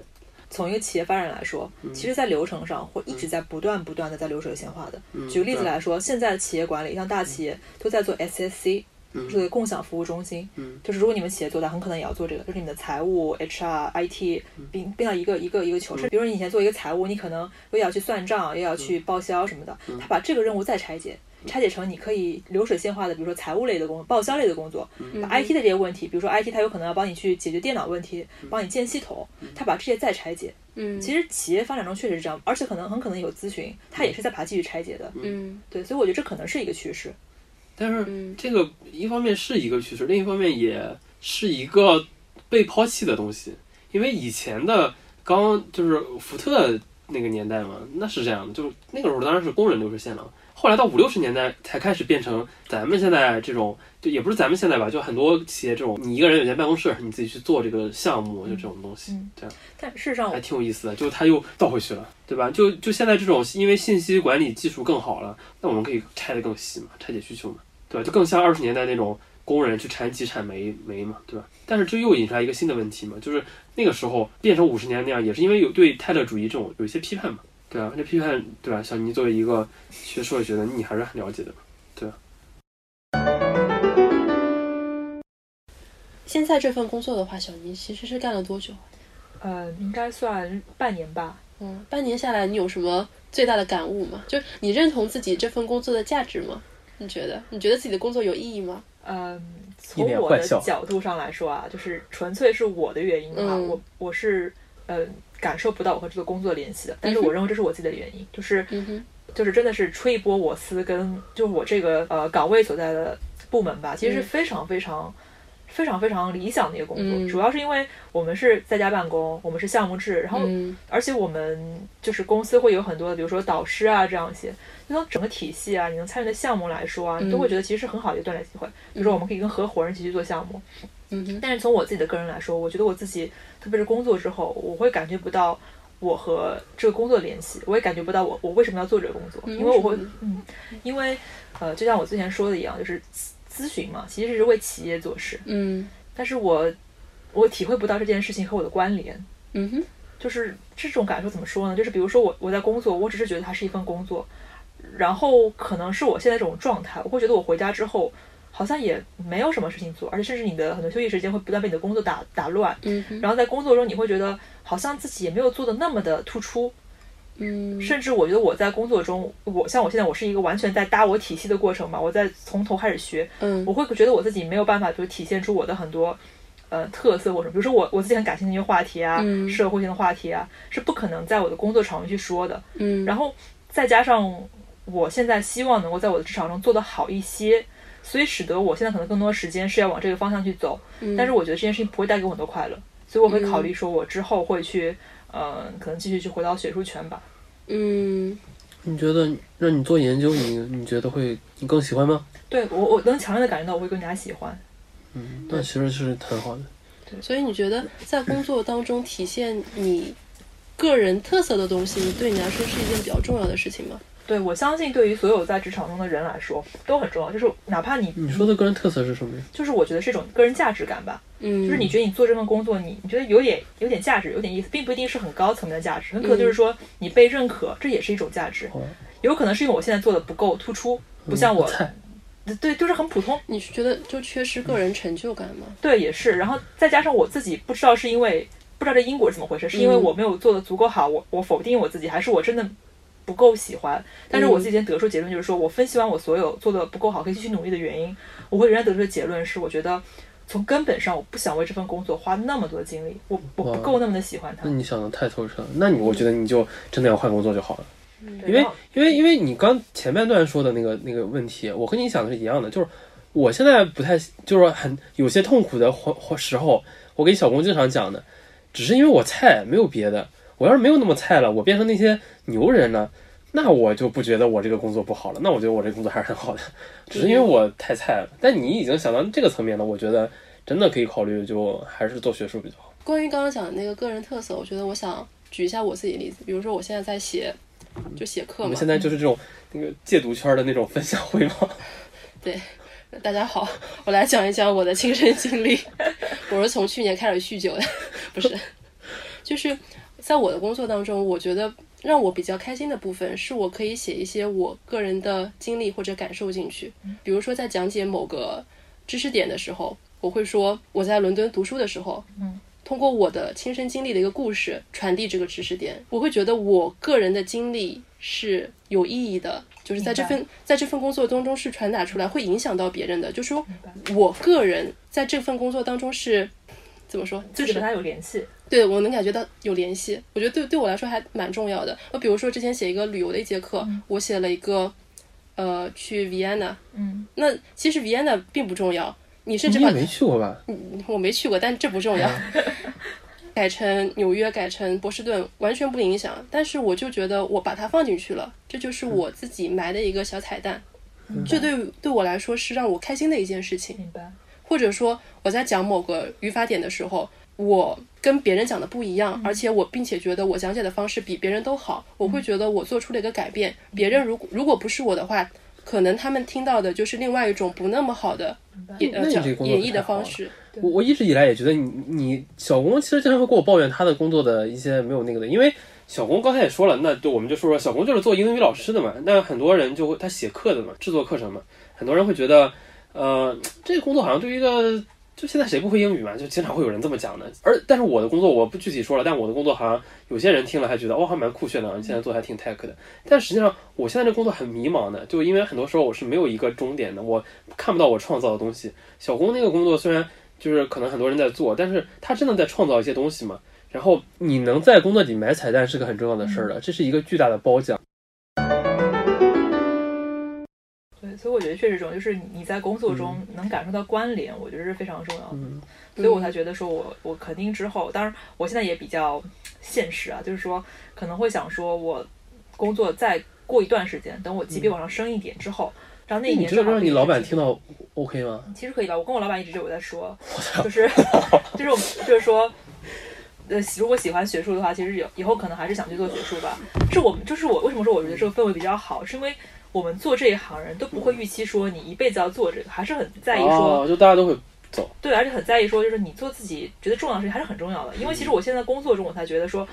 从一个企业发展来说，其实，在流程上会一直在不断不断的在流水线化的。嗯举个例子来说，现在的企业管理，像大企业都在做 SSC，嗯就是共享服务中心。嗯就是如果你们企业做的，很可能也要做这个，就是你们的财务、HR、IT 嗯并并到一个一个一个球。是比如说你以前做一个财务，你可能又要去算账，又要去报销什么的。嗯他把这个任务再拆解，拆解成你可以流水线化的，比如说财务类的工、报销类的工作，嗯把 IT 的这些问题，比如说 IT 它有可能要帮你去解决电脑问题，帮你建系统，它把这些再拆解。嗯，其实企业发展中确实是这样，而且可能很可能有咨询，它也是在把它继续拆解的。嗯对，所以我觉得这可能是一个趋势。但是嗯这个一方面是一个趋势，另一方面也是一个被抛弃的东西。因为以前的刚就是福特那个年代嘛，那是这样的，就是那个时候当然是工人流水线了。后来到五六十年代才开始变成咱们现在这种，就也不是咱们现在吧，就很多企业这种，你一个人有间办公室，你自己去做这个项目，就这种东西，嗯这样但事实上还，挺有意思的。就它又倒回去了，对吧？就就现在这种，因为信息管理技术更好了，那我们可以拆得更细嘛，拆解需求嘛，对吧？就更像二十年代那种工人去铲几铲煤煤嘛，对吧？但是这又引出来一个新的问题嘛，就是那个时候变成五十年那样，也是因为有对泰勒主义这种有一些批判嘛，对啊，这批判对吧？小尼作为一个学社会学的，你还是很了解的嘛，对啊？现在这份工作的话，小尼其实是干了多久？呃，应该算半年吧。嗯，半年下来，你有什么最大的感悟吗？就你认同自己这份工作的价值吗？你觉得？你觉得自己的工作有意义吗？嗯，一从我的角度上来说啊，就是纯粹是我的原因啊，嗯我我是呃感受不到我和这个工作联系的，但是我认为这是我自己的原因，就是嗯，就是真的是吹一波我司跟就是我这个呃岗位所在的部门吧，其实是嗯。非常非常。非常非常理想的一个工作，嗯。主要是因为我们是在家办公，我们是项目制，然后嗯。而且我们就是公司会有很多的，比如说导师啊这样一些，就从整个体系啊，你能参与的项目来说啊，你都会觉得其实是很好的一个锻炼机会。比如说我们可以跟合伙人一起去做项目，嗯哼，但是从我自己的个人来说，我觉得我自己特别是工作之后，我会感觉不到我和这个工作的联系，我也感觉不到我我为什么要做这个工作，嗯因为我会嗯，因为呃，就像我之前说的一样，就是咨咨询嘛，其实是为企业做事，嗯。但是我我体会不到这件事情和我的关联。嗯哼，就是这种感受怎么说呢？就是比如说我我在工作，我只是觉得它是一份工作，然后可能是我现在这种状态，我会觉得我回家之后好像也没有什么事情做，而且甚至你的很多休息时间会不断被你的工作打打乱，嗯，然后在工作中你会觉得好像自己也没有做的那么的突出，嗯。甚至我觉得我在工作中，我像我现在我是一个完全在搭我体系的过程嘛，我在从头开始学，嗯。我会觉得我自己没有办法，就体现出我的很多呃特色或者比如说我我自己很感兴趣的话题啊，嗯社会性的话题啊，是不可能在我的工作场域去说的。嗯，然后再加上我现在希望能够在我的职场中做得好一些，所以使得我现在可能更多时间是要往这个方向去走。嗯但是我觉得这件事情不会带给我很多快乐，所以我会考虑说我之后会去。呃，可能继续去回到学术圈吧。嗯你觉得让你做研究，你你觉得会你更喜欢吗？对我，我能强烈的感觉到我会更加喜欢。嗯，那其实是很好的。对所以你觉得在工作当中体现你个人特色的东西，对你来说是一件比较重要的事情吗？对我相信，对于所有在职场中的人来说都很重要。就是哪怕你，你说的个人特色是什么呀？就是我觉得是一种个人价值感吧。嗯，就是你觉得你做这份工作，你你觉得有点有点价值，有点意思，并不一定是很高层面的价值，很可能就是说你被认可，这也是一种价值。哦有可能是因为我现在做的不够突出，不像我，菜，对，就是很普通。你是觉得就缺失个人成就感吗？对，也是。然后再加上我自己不知道是因为不知道这因果是怎么回事，是因为嗯我没有做的足够好，我我否定我自己，还是我真的不够喜欢？但是我自己先得出结论就是说，我分析完我所有做的不够好可以继续努力的原因，我会仍然得出的结论是，我觉得从根本上我不想为这份工作花那么多精力，我我不够那么的喜欢它那。你想的太透彻了。那你我觉得你就真的要换工作就好了。因为因为因为你刚前半段说的那个那个问题，我跟你想的是一样的，就是我现在不太就是很有些痛苦的或或时候，我给小工经常讲的，只是因为我菜，没有别的。我要是没有那么菜了，我变成那些牛人呢，那我就不觉得我这个工作不好了，那我觉得我这个工作还是很好的，(laughs) 只是因为我太菜了。但你已经想到这个层面了，我觉得真的可以考虑，就还是做学术比较好。关于刚刚讲的那个个人特色，我觉得我想举一下我自己的例子，比如说我现在在写，就写课嘛我们。现在就是这种那个戒毒圈的那种分享会嘛。(laughs) 对，大家好，我来讲一讲我的亲身经历。(laughs) 我是从去年开始酗酒的，不是，就是在我的工作当中，我觉得让我比较开心的部分是我可以写一些我个人的经历或者感受进去。比如说在讲解某个知识点的时候，我会说我在伦敦读书的时候，嗯。通过我的亲身经历的一个故事传递这个知识点，我会觉得我个人的经历是有意义的，就是在这份在这份工作当中是传达出来，会影响到别人的。就说我个人在这份工作当中是怎么说，就是和他有联系，对我能感觉到有联系，我觉得对对我来说还蛮重要的。我比如说之前写一个旅游的一节课，我写了一个呃去 Vienna，嗯，那其实 Vienna 并不重要，你甚至把你没去过吧？我没去过，但这不重要。(laughs) 改成纽约，改成波士顿，完全不影响。但是我就觉得我把它放进去了，这就是我自己埋的一个小彩蛋。这对对我来说是让我开心的一件事情。明白，或者说我在讲某个语法点的时候，我跟别人讲的不一样，而且我并且觉得我讲解的方式比别人都好，我会觉得我做出了一个改变。别人如果如果不是我的话，可能他们听到的就是另外一种不那么好的演呃演绎的方式。我我一直以来也觉得你你小工其实经常会跟我抱怨他的工作的一些没有那个的，因为小工刚才也说了，那就我们就说说小工就是做英语老师的嘛，那很多人就会他写课的嘛，制作课程嘛，很多人会觉得，呃，这个工作好像对于一个就现在谁不会英语嘛，就经常会有人这么讲的。而但是我的工作我不具体说了，但我的工作好像有些人听了还觉得哦还蛮酷炫的，你现在做的还挺 tech 的。但实际上我现在这工作很迷茫的，就因为很多时候我是没有一个终点的，我看不到我创造的东西。小工那个工作虽然就是可能很多人在做，但是他真的在创造一些东西嘛。然后你能在工作里埋彩蛋是个很重要的事儿了，这是一个巨大的褒奖。所以我觉得确实这种就是你在工作中能感受到关联，我觉得是非常重要的。嗯所以我才觉得说我我肯定之后，当然我现在也比较现实啊，就是说可能会想说我工作再过一段时间，等我级别往上升一点之后，然后那一年正好这让你老板听到 OK 吗？其实可以吧，我跟我老板一直就有在说，就是就是我就是说，呃，如果喜欢学术的话，其实有以后可能还是想去做学术吧。是我们就是我为什么说我觉得这个氛围比较好，是因为我们做这一行人都不会预期说你一辈子要做这个，还是很在意说哦，就大家都会走对，而且很在意说，就是你做自己觉得重要的事情还是很重要的。因为其实我现在工作中，我才觉得说，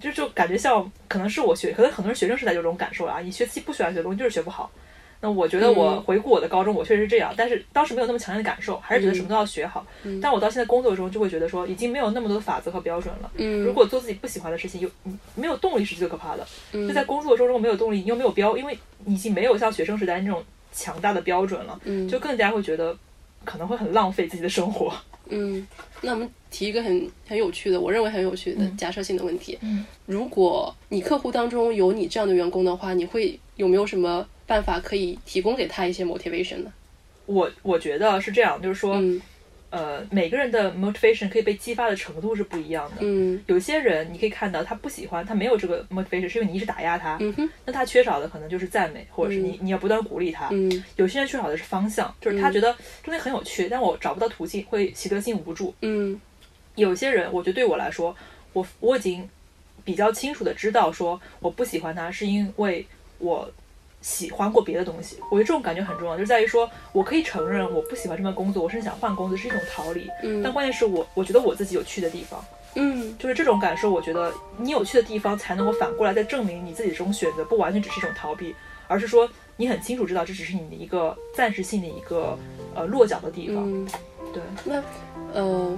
就就感觉像可能是我学，可能很多人学生时代就有这种感受啊。你学自己不喜欢学的东西，就是学不好。那我觉得我嗯回顾我的高中，我确实是这样，但是当时没有那么强烈的感受，还是觉得什么都要学好。但我到现在工作中就会觉得说，已经没有那么多的法则和标准了。嗯，如果做自己不喜欢的事情，有没有动力是最可怕的。嗯就在工作中，如果没有动力，你又没有标，因为你已经没有像学生时代那种强大的标准了，嗯就更加会觉得可能会很浪费自己的生活。嗯，那我们提一个很很有趣的，我认为很有趣的假设性的问题。嗯，如果你客户当中有你这样的员工的话，你会有没有什么办法可以提供给他一些 motivation 呢？我我觉得是这样，就是说，嗯呃，每个人的 motivation 可以被激发的程度是不一样的。嗯有些人你可以看到他不喜欢，他没有这个 motivation，是因为你一直打压他，嗯哼那他缺少的可能就是赞美，或者是你你要不断鼓励他。嗯有些人缺少的是方向，就是他觉得中间很有趣，但我找不到途径，会习得性无助。嗯有些人，我觉得对我来说，我我已经比较清楚的知道，说我不喜欢他是因为我喜欢过别的东西。我觉得这种感觉很重要，就是在于说我可以承认我不喜欢这份工作，我甚至想换工作，是一种逃离。嗯但关键是我我觉得我自己有趣的地方，嗯就是这种感受，我觉得你有趣的地方才能够反过来再证明你自己这种选择不完全只是一种逃避，而是说你很清楚知道这只是你的一个暂时性的一个呃落脚的地方。嗯，对，那呃，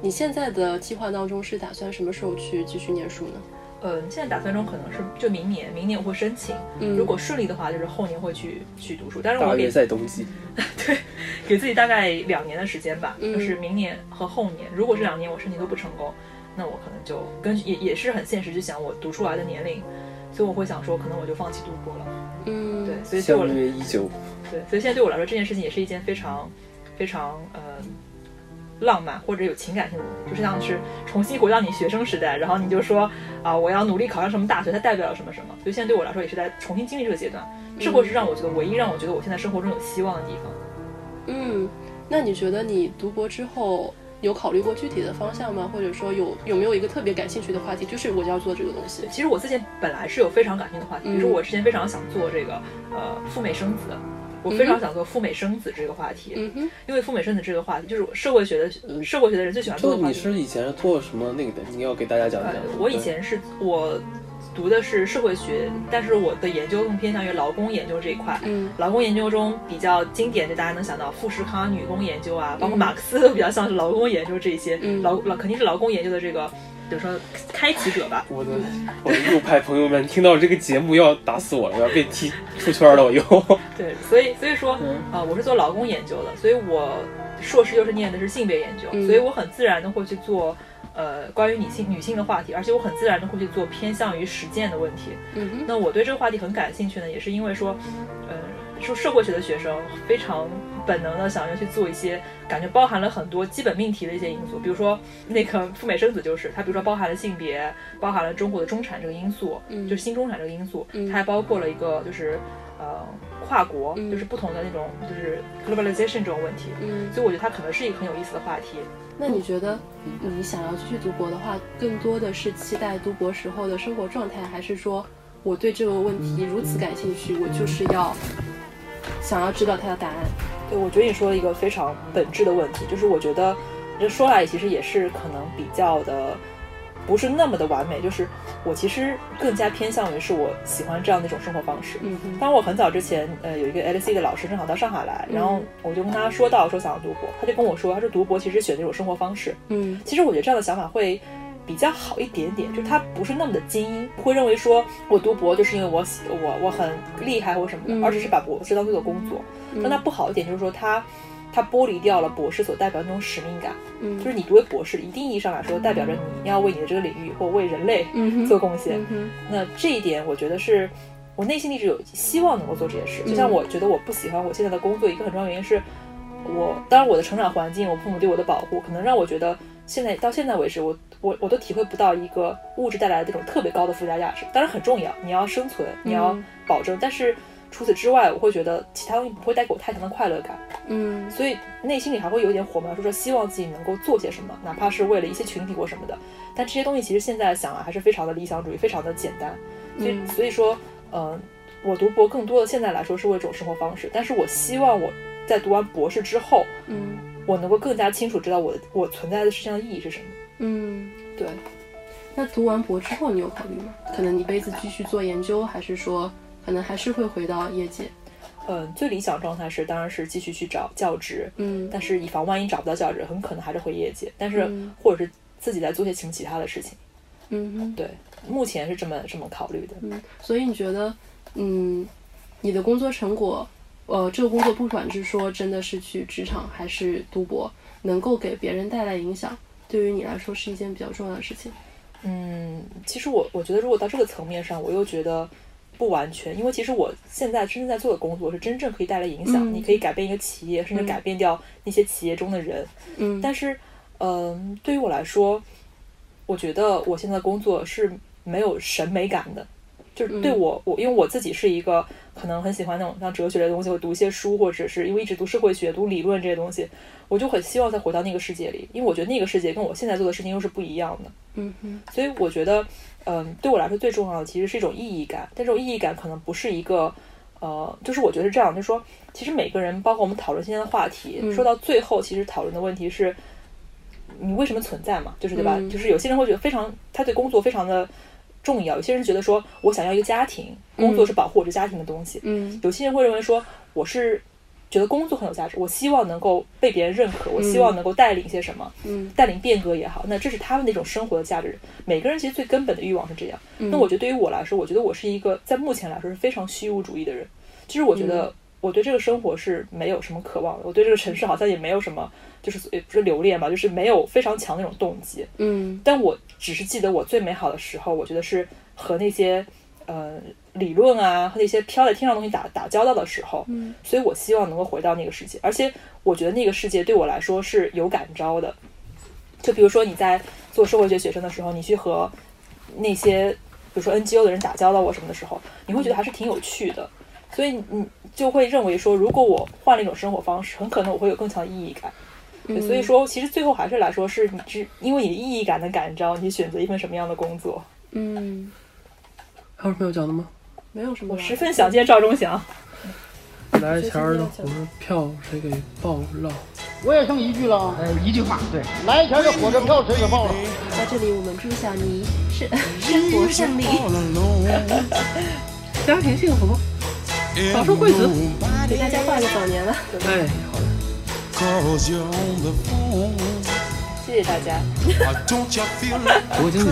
你现在的计划当中是打算什么时候去继续念书呢？嗯，现在打算中可能是就明年，明年我会申请，嗯如果顺利的话，就是后年会去去读书。但是我大约给在冬季。(laughs) 对给自己大概两年的时间吧，嗯就是明年和后年。如果这两年我申请都不成功，那我可能就根据也也是很现实，就想我读出来的年龄，所以我会想说，可能我就放弃读博了。嗯，对，所以对我相约一九，对，所以现在对我来说，这件事情也是一件非常非常呃浪漫或者有情感性的东西，就是像是重新回到你学生时代，然后你就说啊，我要努力考上什么大学，它代表了什么什么。所以现在对我来说，也是在重新经历这个阶段，这会是让我觉得唯一让我觉得我现在生活中有希望的地方。嗯，那你觉得你读博之后有考虑过具体的方向吗？或者说有有没有一个特别感兴趣的话题，就是我就要做这个东西？其实我之前本来是有非常感兴趣的话题，比如说嗯我之前非常想做这个呃赴美生子。我非常想做赴美生子这个话题，嗯，因为赴美生子这个话题就是社会学的社会学的人最喜欢做的话题。就你是以前做什么那个的？你要给大家讲一讲呃。我以前是我读的是社会学，但是我的研究更偏向于劳工研究这一块。嗯劳工研究中比较经典的，大家能想到富士康女工研究啊，包括马克思都比较像是劳工研究这一些。嗯劳劳肯定是劳工研究的这个，比如说开启者吧。我的我的右派朋友们听到这个节目要打死我了，我要被踢出圈了，我又。对，所以所以说，嗯呃，我是做劳工研究的，所以我硕士又是念的是性别研究，嗯所以我很自然的会去做。呃，关于女性女性的话题，而且我很自然的会去做偏向于实践的问题。嗯那我对这个话题很感兴趣呢，也是因为说，呃，说社会学的学生非常本能的想要去做一些感觉包含了很多基本命题的一些因素，比如说那个赴美生子就是它，比如说包含了性别，包含了中国的中产这个因素，嗯就是新中产这个因素，嗯它还包括了一个就是呃跨国，嗯就是不同的那种就是 globalization 这种问题，嗯，所以我觉得它可能是一个很有意思的话题。那你觉得你想要继续读博的话，更多的是期待读博时候的生活状态，还是说我对这个问题如此感兴趣，我就是要想要知道它的答案？对，我觉得你说了一个非常本质的问题，就是我觉得这说来其实也是可能比较的不是那么的完美，就是我其实更加偏向于是我喜欢这样的一种生活方式。当我很早之前，呃，有一个 LSE 的老师正好到上海来，然后我就跟他说到说想要读博，他就跟我说，他说读博其实选择一种生活方式。嗯其实我觉得这样的想法会比较好一点点，就是他不是那么的精英，不会认为说我读博就是因为我喜我我很厉害或什么的，嗯而只是把博士当做工作。但他不好一点就是说他他剥离掉了博士所代表的那种使命感，嗯就是你读为博士，一定意义上来说，代表着你要为你的这个领域或为人类做贡献。那这一点，我觉得是我内心一直有希望能够做这件事。就嗯像我觉得我不喜欢我现在的工作，一个很重要的原因是我，当然我的成长环境，我父母对我的保护，可能让我觉得现在到现在为止，我我我都体会不到一个物质带来的这种特别高的附加价值。当然很重要，你要生存，你要嗯保证，但是。除此之外，我会觉得其他东西不会带给我太强的快乐感，嗯所以内心里还会有一点火苗，就是说希望自己能够做些什么，哪怕是为了一些群体或什么的。但这些东西其实现在想来还是非常的理想主义，非常的简单。所以嗯所以说，呃，我读博更多的现在来说是为这种生活方式，但是我希望我在读完博士之后，嗯我能够更加清楚知道我的我存在的世界上的意义是什么。嗯。对，那读完博之后，你有考虑吗？可能一辈子继续做研究，还是说可能还是会回到业界？嗯、最理想状态是当然是继续去找教职，嗯但是以防万一找不到教职，很可能还是回业界，但是、嗯或者是自己再做些什么其他的事情。嗯哼对，目前是这么这么考虑的。嗯，所以你觉得，嗯，你的工作成果，呃，这个工作不管是说真的是去职场还是读博，能够给别人带来影响，对于你来说是一件比较重要的事情。嗯，其实我我觉得，如果到这个层面上，我又觉得不完全，因为其实我现在真正在做的工作是真正可以带来影响，嗯你可以改变一个企业，甚至改变掉那些企业中的人。嗯但是，嗯、对于我来说，我觉得我现在的工作是没有审美感的，就是对我，我因为我自己是一个可能很喜欢那种像哲学类的东西，我读一些书，或者是因为一直读社会学、读理论这些东西，我就很希望再回到那个世界里，因为我觉得那个世界跟我现在做的事情又是不一样的。嗯哼所以我觉得，嗯，对我来说最重要的其实是一种意义感，但这种意义感可能不是一个，呃，就是我觉得是这样，就是说，其实每个人，包括我们讨论今天的话题，嗯说到最后，其实讨论的问题是，你为什么存在嘛？就是对吧？嗯就是有些人会觉得非常，他对工作非常的重要，有些人觉得说我想要一个家庭，工作是保护我这家庭的东西，嗯有些人会认为说我是。觉得工作很有价值，我希望能够被别人认可，我希望能够带领一些什么，嗯带领变革也好，那这是他们那种生活的价值。每个人其实最根本的欲望是这样。嗯那我觉得对于我来说，我觉得我是一个在目前来说是非常虚无主义的人。就是我觉嗯得我对这个生活是没有什么渴望的，我对这个城市好像也没有什么，就是也不是留恋吧，就是没有非常强的那种动机。嗯但我只是记得我最美好的时候，我觉得是和那些呃理论啊和那些飘在天上的东西打打交道的时候。嗯所以我希望能够回到那个世界，而且我觉得那个世界对我来说是有感召的。就比如说你在做社会学学生的时候，你去和那些比如说 NGO 的人打交道我什么的时候，你会觉得还是挺有趣的。所以你就会认为说，如果我换了一种生活方式，很可能我会有更强的意义感。对，所以说其实最后还是来说，是你是因为你的意义感的感召，你选择一份什么样的工作。嗯，还有什么要讲的吗？没有什么。我十分想见赵忠祥。来钱儿的，火车票谁给报了？我也剩一句了，呃，一句话，对，来钱的火车票谁给报了。在这里，我们祝小尼是生活顺利，家庭幸福，早生贵子。给大家拜个早年了。哎，好的。谢谢大家。(laughs) 中国经济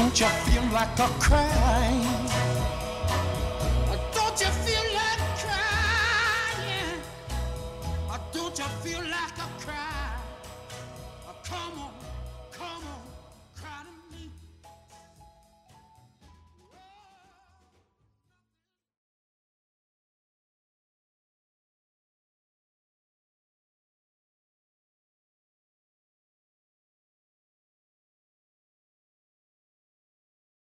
Don't you feel like a crying?